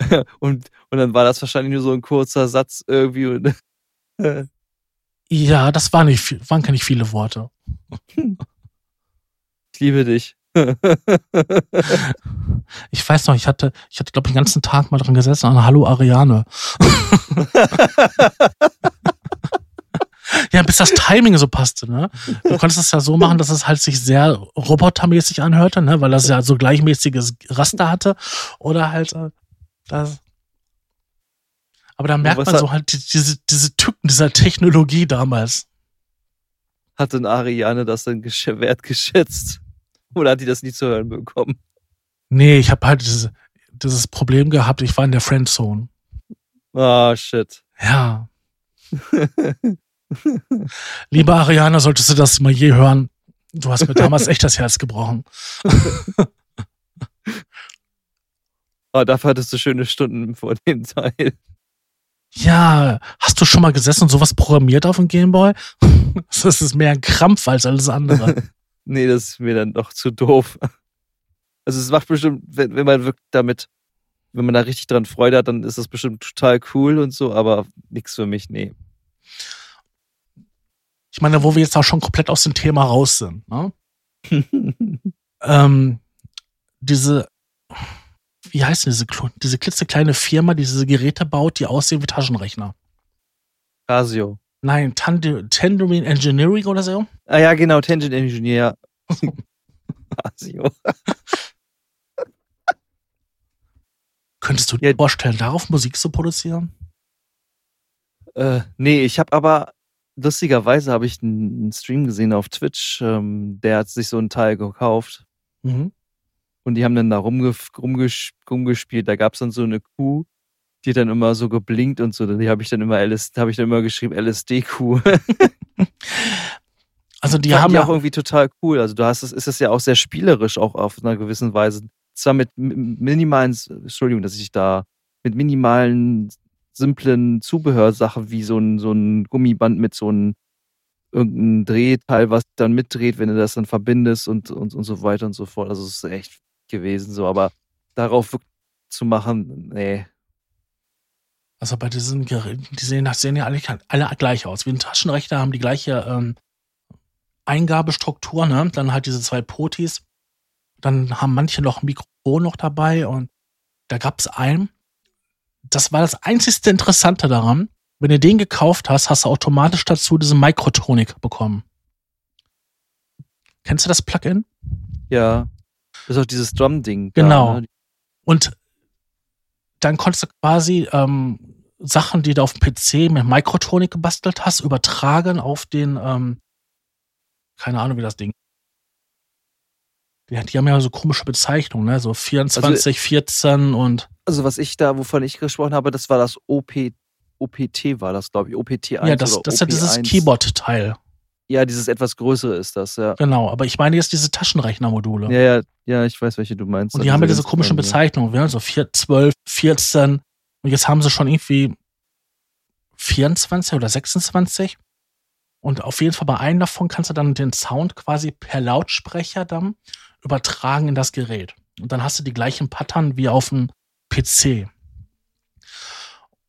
Und, und dann war das wahrscheinlich nur so ein kurzer Satz irgendwie. ja, das war nicht, waren gar nicht viele Worte. Ich liebe dich. Ich weiß noch, ich hatte, ich hatte, glaube ich, den ganzen Tag mal drin gesessen an Hallo Ariane. Ja, bis das Timing so passte, ne? Du konntest es ja so machen, dass es halt sich sehr robotermäßig anhörte, ne? Weil das ja so gleichmäßiges Raster hatte. Oder halt äh, das. Aber da merkt man so halt diese, diese Tücken dieser Technologie damals. Hat denn Ariane das denn wertgeschätzt? Oder hat die das nie zu hören bekommen? Nee, ich habe halt dieses, dieses Problem gehabt, ich war in der Friendzone. Ah, oh, shit. Ja. Liebe Ariana, solltest du das mal je hören. Du hast mir damals echt das Herz gebrochen. oh, dafür hattest du schöne Stunden vor dem Teil. Ja, hast du schon mal gesessen und sowas programmiert auf dem Gameboy? Das ist mehr ein Krampf als alles andere. Nee, das ist mir dann doch zu doof. Also es macht bestimmt, wenn, wenn man wirklich damit, wenn man da richtig dran Freude hat, dann ist das bestimmt total cool und so, aber nichts für mich, nee. Ich meine, wo wir jetzt auch schon komplett aus dem Thema raus sind. Ne? ähm, diese, wie heißt denn diese, diese klitzekleine Firma, die diese Geräte baut, die aussehen wie Taschenrechner? Casio. Nein, Tangerine Engineering oder so? Ah ja, genau, Tangent Engineer. Könntest du dir ja. vorstellen, darauf Musik zu produzieren? Äh, nee, ich habe aber lustigerweise habe ich einen Stream gesehen auf Twitch, ähm, der hat sich so einen Teil gekauft. Mhm. Und die haben dann da rumge rumges rumgespielt. Da gab es dann so eine Kuh, die hat dann immer so geblinkt und so. Die habe ich dann immer LS, habe ich dann immer geschrieben, LSD-Kuh. also die haben ja auch irgendwie total cool. Also du hast es, ist es ja auch sehr spielerisch, auch auf einer gewissen Weise. Zwar mit minimalen, Entschuldigung, dass ich da mit minimalen simplen Zubehörsachen wie so ein, so ein Gummiband mit so einem irgendein Drehteil, was dann mitdreht, wenn du das dann verbindest und, und, und so weiter und so fort. Also es ist echt gewesen so, aber darauf zu machen, nee. Also bei diesen Geräten, die sehen, das sehen ja alle, alle gleich aus. Wie ein Taschenrechner haben die gleiche ähm, Eingabestruktur, ne? Dann halt diese zwei Potis. Dann haben manche noch ein Mikrofon noch dabei und da gab es einen, das war das einzigste Interessante daran. Wenn du den gekauft hast, hast du automatisch dazu diese Microtonik bekommen. Kennst du das Plugin? Ja. Das ist auch dieses Drum-Ding. Genau. Da, ne? Und dann konntest du quasi ähm, Sachen, die du auf dem PC mit Microtonik gebastelt hast, übertragen auf den, ähm, keine Ahnung, wie das Ding. Die, die haben ja so komische Bezeichnungen, ne? So 24, also, 14 und. Also was ich da, wovon ich gesprochen habe, das war das OP, OPT war das, glaube ich, OPT1 Ja, das, das ist ja dieses Keyboard-Teil. Ja, dieses etwas größere ist das, ja. Genau, aber ich meine jetzt diese Taschenrechnermodule. Ja, ja, ja, ich weiß, welche du meinst. Und die haben ja diese komischen Bezeichnungen, ja, so 4, 12, 14 und jetzt haben sie schon irgendwie 24 oder 26. Und auf jeden Fall bei einem davon kannst du dann den Sound quasi per Lautsprecher dann übertragen in das Gerät. Und dann hast du die gleichen Pattern wie auf dem PC.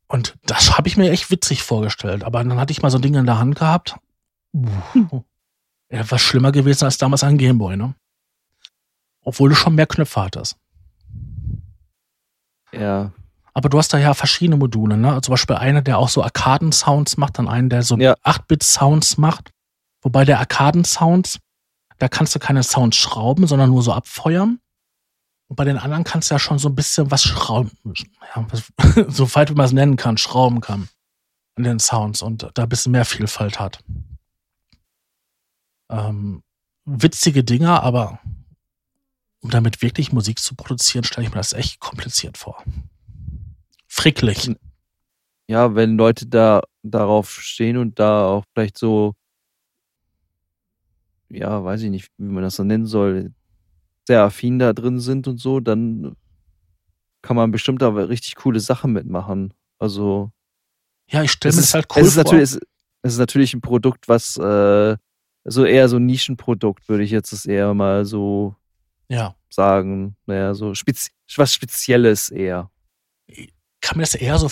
Und das habe ich mir echt witzig vorgestellt. Aber dann hatte ich mal so ein Ding in der Hand gehabt. Uh, ja, was schlimmer gewesen als damals ein Gameboy, ne? Obwohl du schon mehr Knöpfe hattest. Ja. Aber du hast da ja verschiedene Module, ne? Zum Beispiel einer, der auch so Arkaden-Sounds macht, dann einen, der so ja. 8-Bit-Sounds macht. Wobei der Arkaden-Sounds, da kannst du keine Sounds schrauben, sondern nur so abfeuern. Und bei den anderen kannst du ja schon so ein bisschen was schrauben, ja, so weit wie man es nennen kann, schrauben kann an den Sounds und da ein bisschen mehr Vielfalt hat. Ähm, witzige Dinger, aber um damit wirklich Musik zu produzieren, stelle ich mir das echt kompliziert vor. Fricklich. Ja, wenn Leute da darauf stehen und da auch vielleicht so, ja, weiß ich nicht, wie man das so nennen soll, sehr affin da drin sind und so, dann kann man bestimmt aber richtig coole Sachen mitmachen. Also. Ja, ich stelle mir das halt cool es ist vor. Natürlich, es, es ist natürlich ein Produkt, was äh, so eher so ein Nischenprodukt, würde ich jetzt das eher mal so ja. sagen. Naja, so spezi was Spezielles eher. Ich kann mir das eher so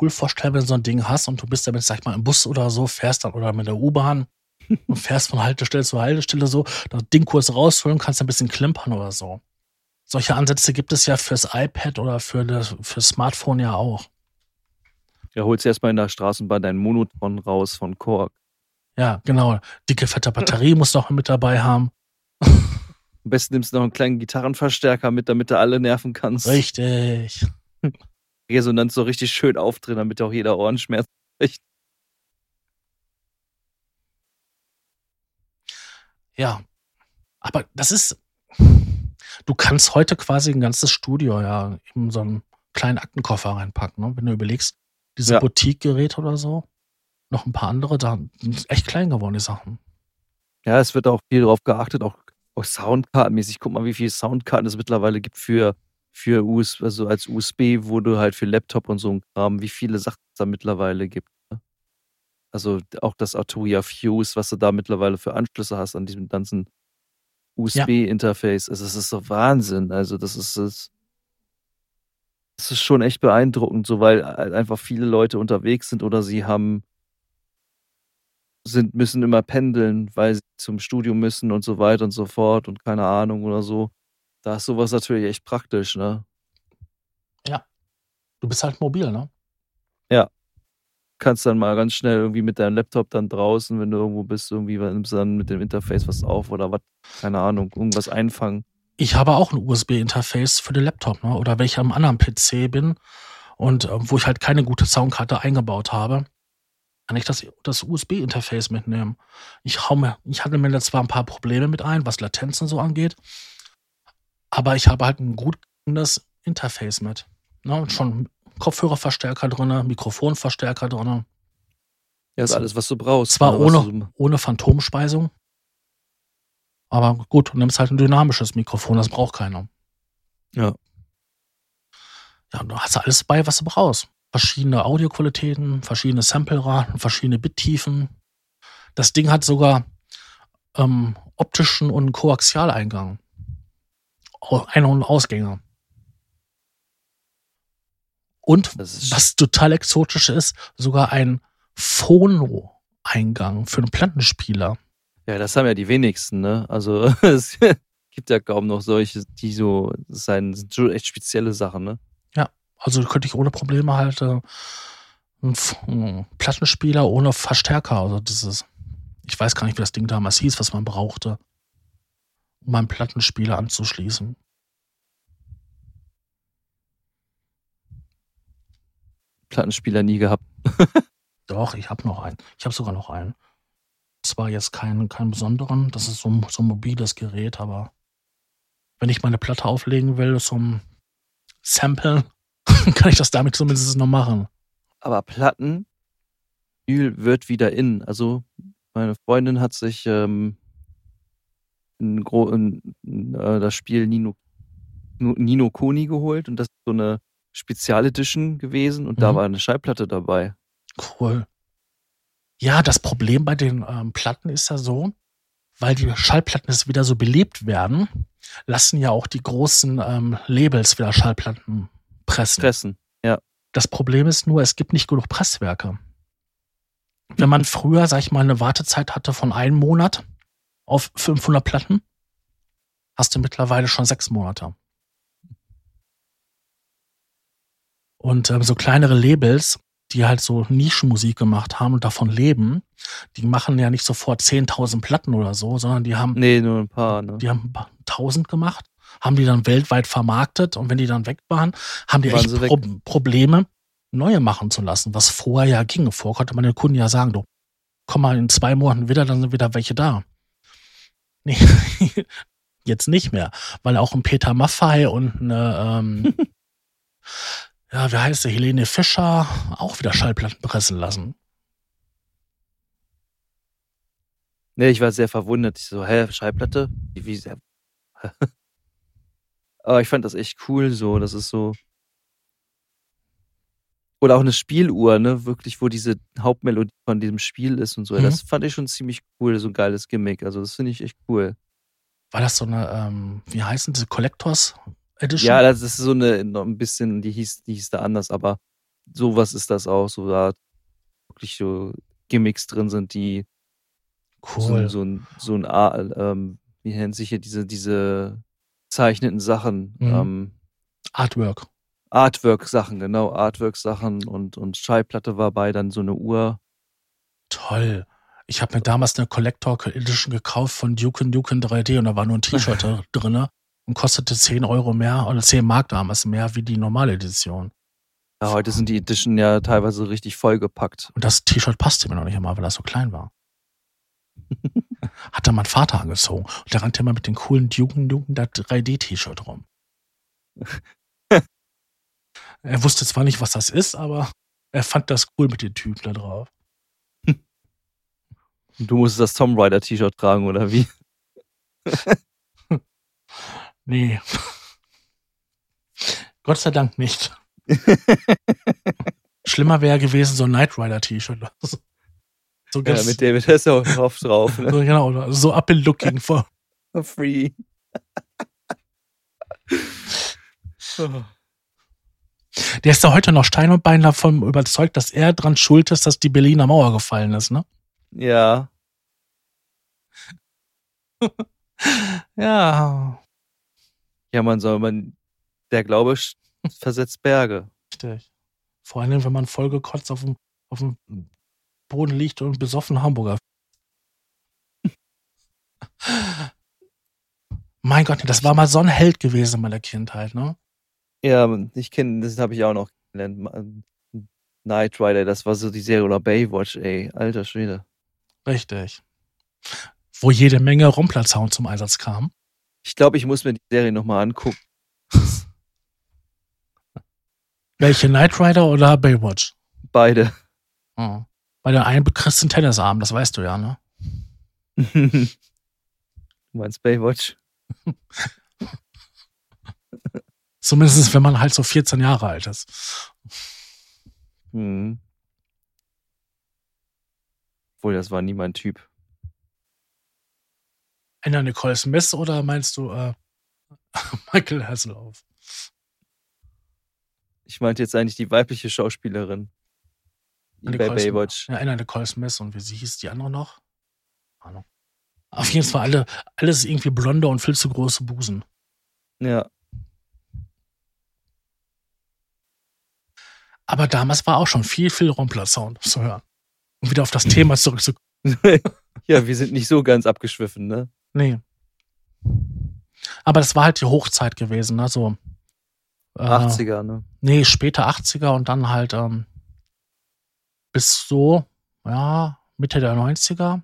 cool vorstellen, wenn du so ein Ding hast und du bist damit, sag ich mal, im Bus oder so, fährst dann oder mit der U-Bahn und fährst von Haltestelle zu Haltestelle so, das Ding kurz rausholen, kannst ein bisschen klimpern oder so. Solche Ansätze gibt es ja fürs iPad oder für das fürs Smartphone ja auch. Ja, holst erstmal in der Straßenbahn deinen Monotron raus von Korg. Ja, genau. Dicke, fette Batterie musst du auch mit dabei haben. Am besten nimmst du noch einen kleinen Gitarrenverstärker mit, damit du alle nerven kannst. Richtig. Resonanz so richtig schön aufdrehen, damit auch jeder Ohrenschmerz kriegt. Ja. Aber das ist, du kannst heute quasi ein ganzes Studio ja in so einen kleinen Aktenkoffer reinpacken, ne? wenn du überlegst, diese ja. Boutique-Geräte oder so, noch ein paar andere, da sind echt klein geworden, die Sachen. Ja, es wird auch viel darauf geachtet, auch, auch Soundkartenmäßig. Guck mal, wie viele Soundkarten es mittlerweile gibt für, für USB, also als USB, wo du halt für Laptop und so ein Kram, wie viele Sachen es da mittlerweile gibt. Also auch das Arturia Fuse, was du da mittlerweile für Anschlüsse hast an diesem ganzen USB-Interface. Also es ist so Wahnsinn. Also das ist es. Das ist schon echt beeindruckend, so weil einfach viele Leute unterwegs sind oder sie haben sind, müssen immer pendeln, weil sie zum Studium müssen und so weiter und so fort und keine Ahnung oder so. Da ist sowas natürlich echt praktisch, ne? Ja. Du bist halt mobil, ne? Ja. Kannst dann mal ganz schnell irgendwie mit deinem Laptop dann draußen, wenn du irgendwo bist, irgendwie nimmst du dann mit dem Interface was auf oder was, keine Ahnung, irgendwas einfangen. Ich habe auch ein USB-Interface für den Laptop, ne? Oder wenn ich am anderen PC bin und äh, wo ich halt keine gute Soundkarte eingebaut habe, kann ich das, das USB-Interface mitnehmen. Ich, hau mir, ich hatte mir da zwar ein paar Probleme mit ein, was Latenzen so angeht, aber ich habe halt ein gutes Interface mit. Ne? Und schon Kopfhörerverstärker drin, Mikrofonverstärker drin. Ja, ist alles, was du brauchst. Zwar ne, ohne, du- ohne Phantomspeisung, aber gut, du nimmst halt ein dynamisches Mikrofon, das braucht keiner. Ja. Ja, und du hast alles bei, was du brauchst. Verschiedene Audioqualitäten, verschiedene Sampleraten, verschiedene Bittiefen. Das Ding hat sogar ähm, optischen und Koaxialeingang. Ein- und Ausgänge. Und Das ist was total exotisch ist, sogar ein Phono-Eingang für einen Plattenspieler. Ja, das haben ja die wenigsten, ne? Also es gibt ja kaum noch solche, die so sein, sind schon echt spezielle Sachen, ne? Also könnte ich ohne Probleme halt äh, einen, Plattenspieler ohne Verstärker, also dieses, ich weiß gar nicht, wie das Ding damals hieß, was man brauchte, um einen Plattenspieler anzuschließen. Plattenspieler nie gehabt. Doch, ich habe noch einen. Ich habe sogar noch einen. Zwar jetzt keinen, keinen besonderen, das ist so, ein- so ein mobiles Gerät, aber wenn ich meine Platte auflegen will zum Sample, kann ich das damit zumindest noch machen. Aber Platten Vinyl wird wieder in. Also meine Freundin hat sich ähm, ein, ein, ein, äh, das Spiel Nino, Nino Kuni geholt und das ist so eine Spezialedition gewesen und da Mhm. war eine Schallplatte dabei. Cool. Ja, das Problem bei den ähm, Platten ist ja so, weil die Schallplatten jetzt wieder so belebt werden, lassen ja auch die großen ähm, Labels wieder Schallplatten pressen. Pressen. Das Problem ist nur, es gibt nicht genug Presswerke. Wenn man früher, sag ich mal, eine Wartezeit hatte von einem Monat auf 500 Platten, hast du mittlerweile schon sechs Monate. Und ähm, so kleinere Labels, die halt so Nischenmusik gemacht haben und davon leben, die machen ja nicht sofort 10.000 Platten oder so, sondern die haben Nee, nur ein paar. Ne? die haben ein paar tausend gemacht, haben die dann weltweit vermarktet und wenn die dann weg waren, haben die Waren echt weg. Pro Probleme, neue machen zu lassen, was vorher ja ging. Vorher konnte man den Kunden ja sagen, du, komm mal in zwei Monaten wieder, dann sind wieder welche da. Nee, jetzt nicht mehr, weil auch ein Peter Maffei und eine, ähm, ja, wie heißt sie, Helene Fischer auch wieder Schallplatten pressen lassen. Nee, ich war sehr verwundert. Ich so, hä, Schallplatte? Wie, sehr? Aber ich fand das echt cool, so, das ist so. Oder auch eine Spieluhr, ne, wirklich, wo diese Hauptmelodie von diesem Spiel ist und so. Mhm. Das fand ich schon ziemlich cool, so ein geiles Gimmick. Also, das finde ich echt cool. War das so eine, ähm, wie heißen diese Collectors Edition? Ja, das ist so eine, noch ein bisschen, die hieß, die hieß da anders, aber sowas ist das auch, so da wirklich so Gimmicks drin sind, die cool. so, so ein, so ein, A- ähm, wie nennt sich hier diese, diese zeichneten Sachen, Mhm. ähm, Artwork. Artwork-Sachen, genau, Artwork-Sachen und, und Schallplatte war bei, dann so eine Uhr. Toll. Ich habe mir damals eine Collector Edition gekauft von Duke Duke 3D und da war nur ein T-Shirt da drinne und kostete 10 Euro mehr oder 10 Mark damals mehr wie die normale Edition. Ja, heute sind die Edition ja teilweise richtig vollgepackt. Und das T-Shirt passte mir noch nicht einmal, weil das so klein war. Hat dann mein Vater angezogen und der rannte immer mit dem coolen Duke Duke 3D T-Shirt rum. Er wusste zwar nicht, was das ist, aber er fand das cool mit den Typen da drauf. Du musstest das Tomb Raider T-Shirt tragen, oder wie? Nee. Gott sei Dank nicht. Schlimmer wäre gewesen, so ein Knight Rider T-Shirt. So, so, Ja, mit David Hasselhoff drauf, ne? so, genau, so up-looking vor. Free. Der ist da heute noch Stein und Bein davon überzeugt, dass er dran schuld ist, dass die Berliner Mauer gefallen ist, ne? Ja. Ja, Ja, man soll man, der Glaube versetzt Berge. richtig. Vor allem, wenn man vollgekotzt auf dem, auf dem Boden liegt und besoffen Hamburger. mein Gott, das war mal so ein Held gewesen in meiner Kindheit, ne? Ja, ich kenne, das habe ich auch noch gelernt. Knight Rider, das war so die Serie oder Baywatch, ey, alter Schwede. Richtig. Wo jede Menge Rumplerzaun zum Einsatz kam. Ich glaube, ich muss mir die Serie nochmal angucken. Welche Knight Rider oder Baywatch? Beide. Oh. Bei der einen bekriegst du einen Tennisarm, das weißt du ja, ne? du meinst Baywatch? Zumindest wenn man halt so 14 Jahre alt ist. Hm. Obwohl, das war nie mein Typ. Anna Nicole Smith oder meinst du äh, Michael Hasselhoff? Ich meinte jetzt eigentlich die weibliche Schauspielerin. Die bei. Baywatch. Ja, Anna Nicole Smith und wie sie hieß die andere noch? Ahnung. Auf jeden Fall alle, alles irgendwie blonde und viel zu große Busen. Ja. Aber damals war auch schon viel, viel Rumpler-Sound zu hören. Um wieder auf das Thema zurückzukommen. ja, wir sind nicht so ganz abgeschwiffen, ne? Nee. Aber das war halt die Hochzeit gewesen, ne? So. Äh, 80er, ne? Nee, später 80er und dann halt ähm, bis so, ja, Mitte der 90er.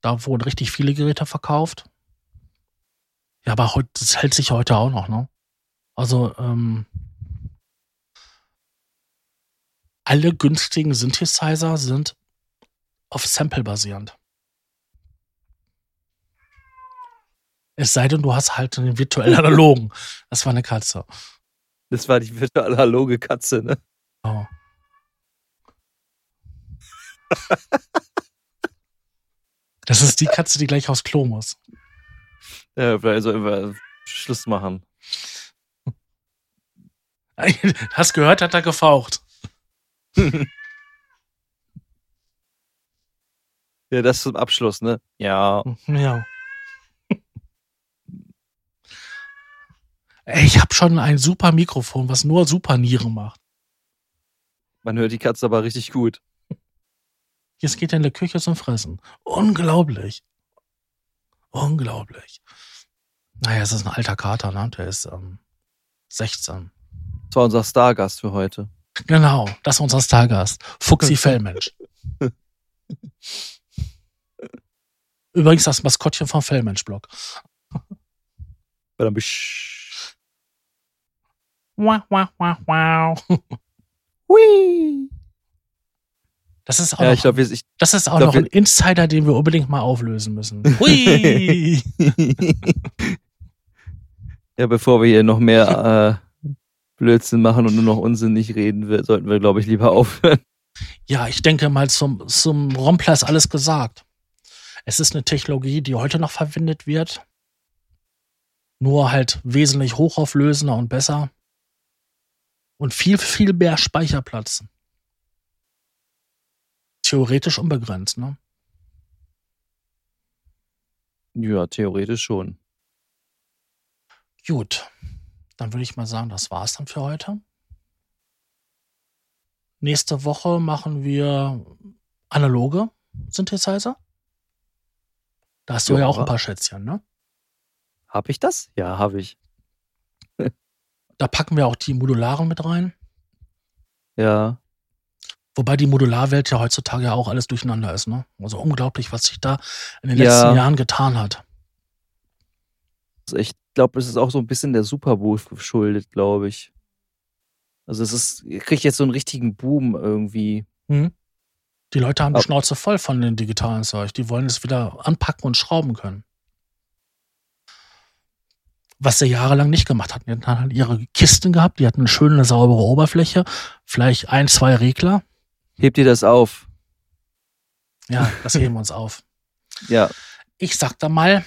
Da wurden richtig viele Geräte verkauft. Ja, aber heute, das hält sich heute auch noch, ne? Also, ähm, alle günstigen Synthesizer sind auf Sample basierend. Es sei denn, du hast halt einen virtuell analogen. Das war eine Katze. Das war die virtuelle analoge Katze, ne? Oh. Das ist die Katze, die gleich aufs Klo muss. Ja, vielleicht sollten wir Schluss machen. Hast gehört, hat er gefaucht. Ja, das zum Abschluss, ne? Ja. Ja. Ich habe schon ein super Mikrofon, was nur super Nieren macht. Man hört die Katze aber richtig gut. Jetzt geht er in der Küche zum Fressen. Unglaublich. Unglaublich. Naja, es ist ein alter Kater, ne? Der ist ähm, 16. Das war unser Stargast für heute. Genau, das ist unser Stargast. Fuchsi Fellmensch. Übrigens das Maskottchen vom Fellmensch-Blog. Wow, wow, wow, wow. Hui. Das ist auch, Ja, noch, ich glaube, ich, das ist auch glaub, noch ein Insider, den wir unbedingt mal auflösen müssen. Hui! ja, bevor wir hier noch mehr äh, Blödsinn machen und nur noch unsinnig reden, sollten wir, glaube ich, lieber aufhören. ja, ich denke mal, zum, zum Rompler ist alles gesagt. Es ist eine Technologie, die heute noch verwendet wird. Nur halt wesentlich hochauflösender und besser. Und viel, viel mehr Speicherplatz. Theoretisch unbegrenzt, ne? Ja, theoretisch schon. Gut. Dann würde ich mal sagen, das war's dann für heute. Nächste Woche machen wir analoge Synthesizer. Da hast du ja, Ja. auch ein paar Schätzchen, ne? Hab ich das? Ja, habe ich. Da packen wir auch die modularen mit rein. Ja. Wobei die Modularwelt ja heutzutage ja auch alles durcheinander ist, ne? Also unglaublich, was sich da in den Ja. letzten Jahren getan hat. Also ich glaube, es ist auch so ein bisschen der Super Bowl geschuldet, glaube ich. Also es ist, kriegt jetzt so einen richtigen Boom irgendwie. Hm? Die Leute haben die Schnauze voll von den digitalen Zeug. Die wollen es wieder anpacken und schrauben können. Was sie jahrelang nicht gemacht hatten. Die hatten halt ihre Kisten gehabt, die hatten eine schöne, saubere Oberfläche, vielleicht ein, zwei Regler. Hebt ihr das auf? Ja, das heben wir uns auf. Ja. Ich sag da mal,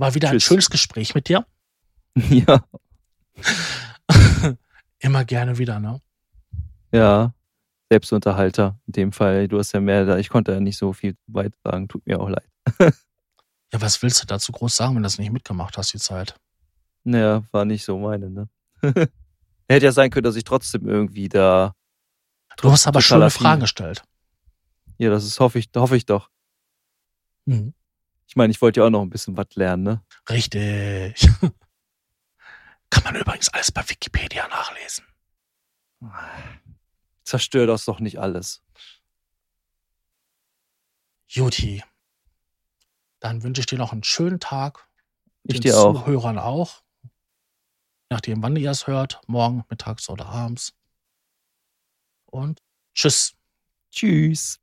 war wieder ein Tschüss. schönes Gespräch mit dir. ja. Immer gerne wieder, ne? Ja. Selbstunterhalter in dem Fall. Du hast ja mehr da, ich konnte ja nicht so viel beitragen, tut mir auch leid. Ja, was willst du dazu groß sagen, wenn du das nicht mitgemacht hast, die Zeit? Naja, war nicht so meine, ne? Hätte ja sein können, dass ich trotzdem irgendwie da. Du hast aber schöne Fragen gestellt. Ja, das ist, hoffe ich, hoffe ich doch. Mhm. Ich meine, ich wollte ja auch noch ein bisschen was lernen, ne? Richtig. Kann man übrigens alles bei Wikipedia nachlesen. Zerstör das doch nicht alles. Juti. Dann wünsche ich dir noch einen schönen Tag. Ich dir auch. Zuhörern auch. Nachdem, wann ihr es hört. Morgen, mittags oder abends. Und tschüss. Tschüss.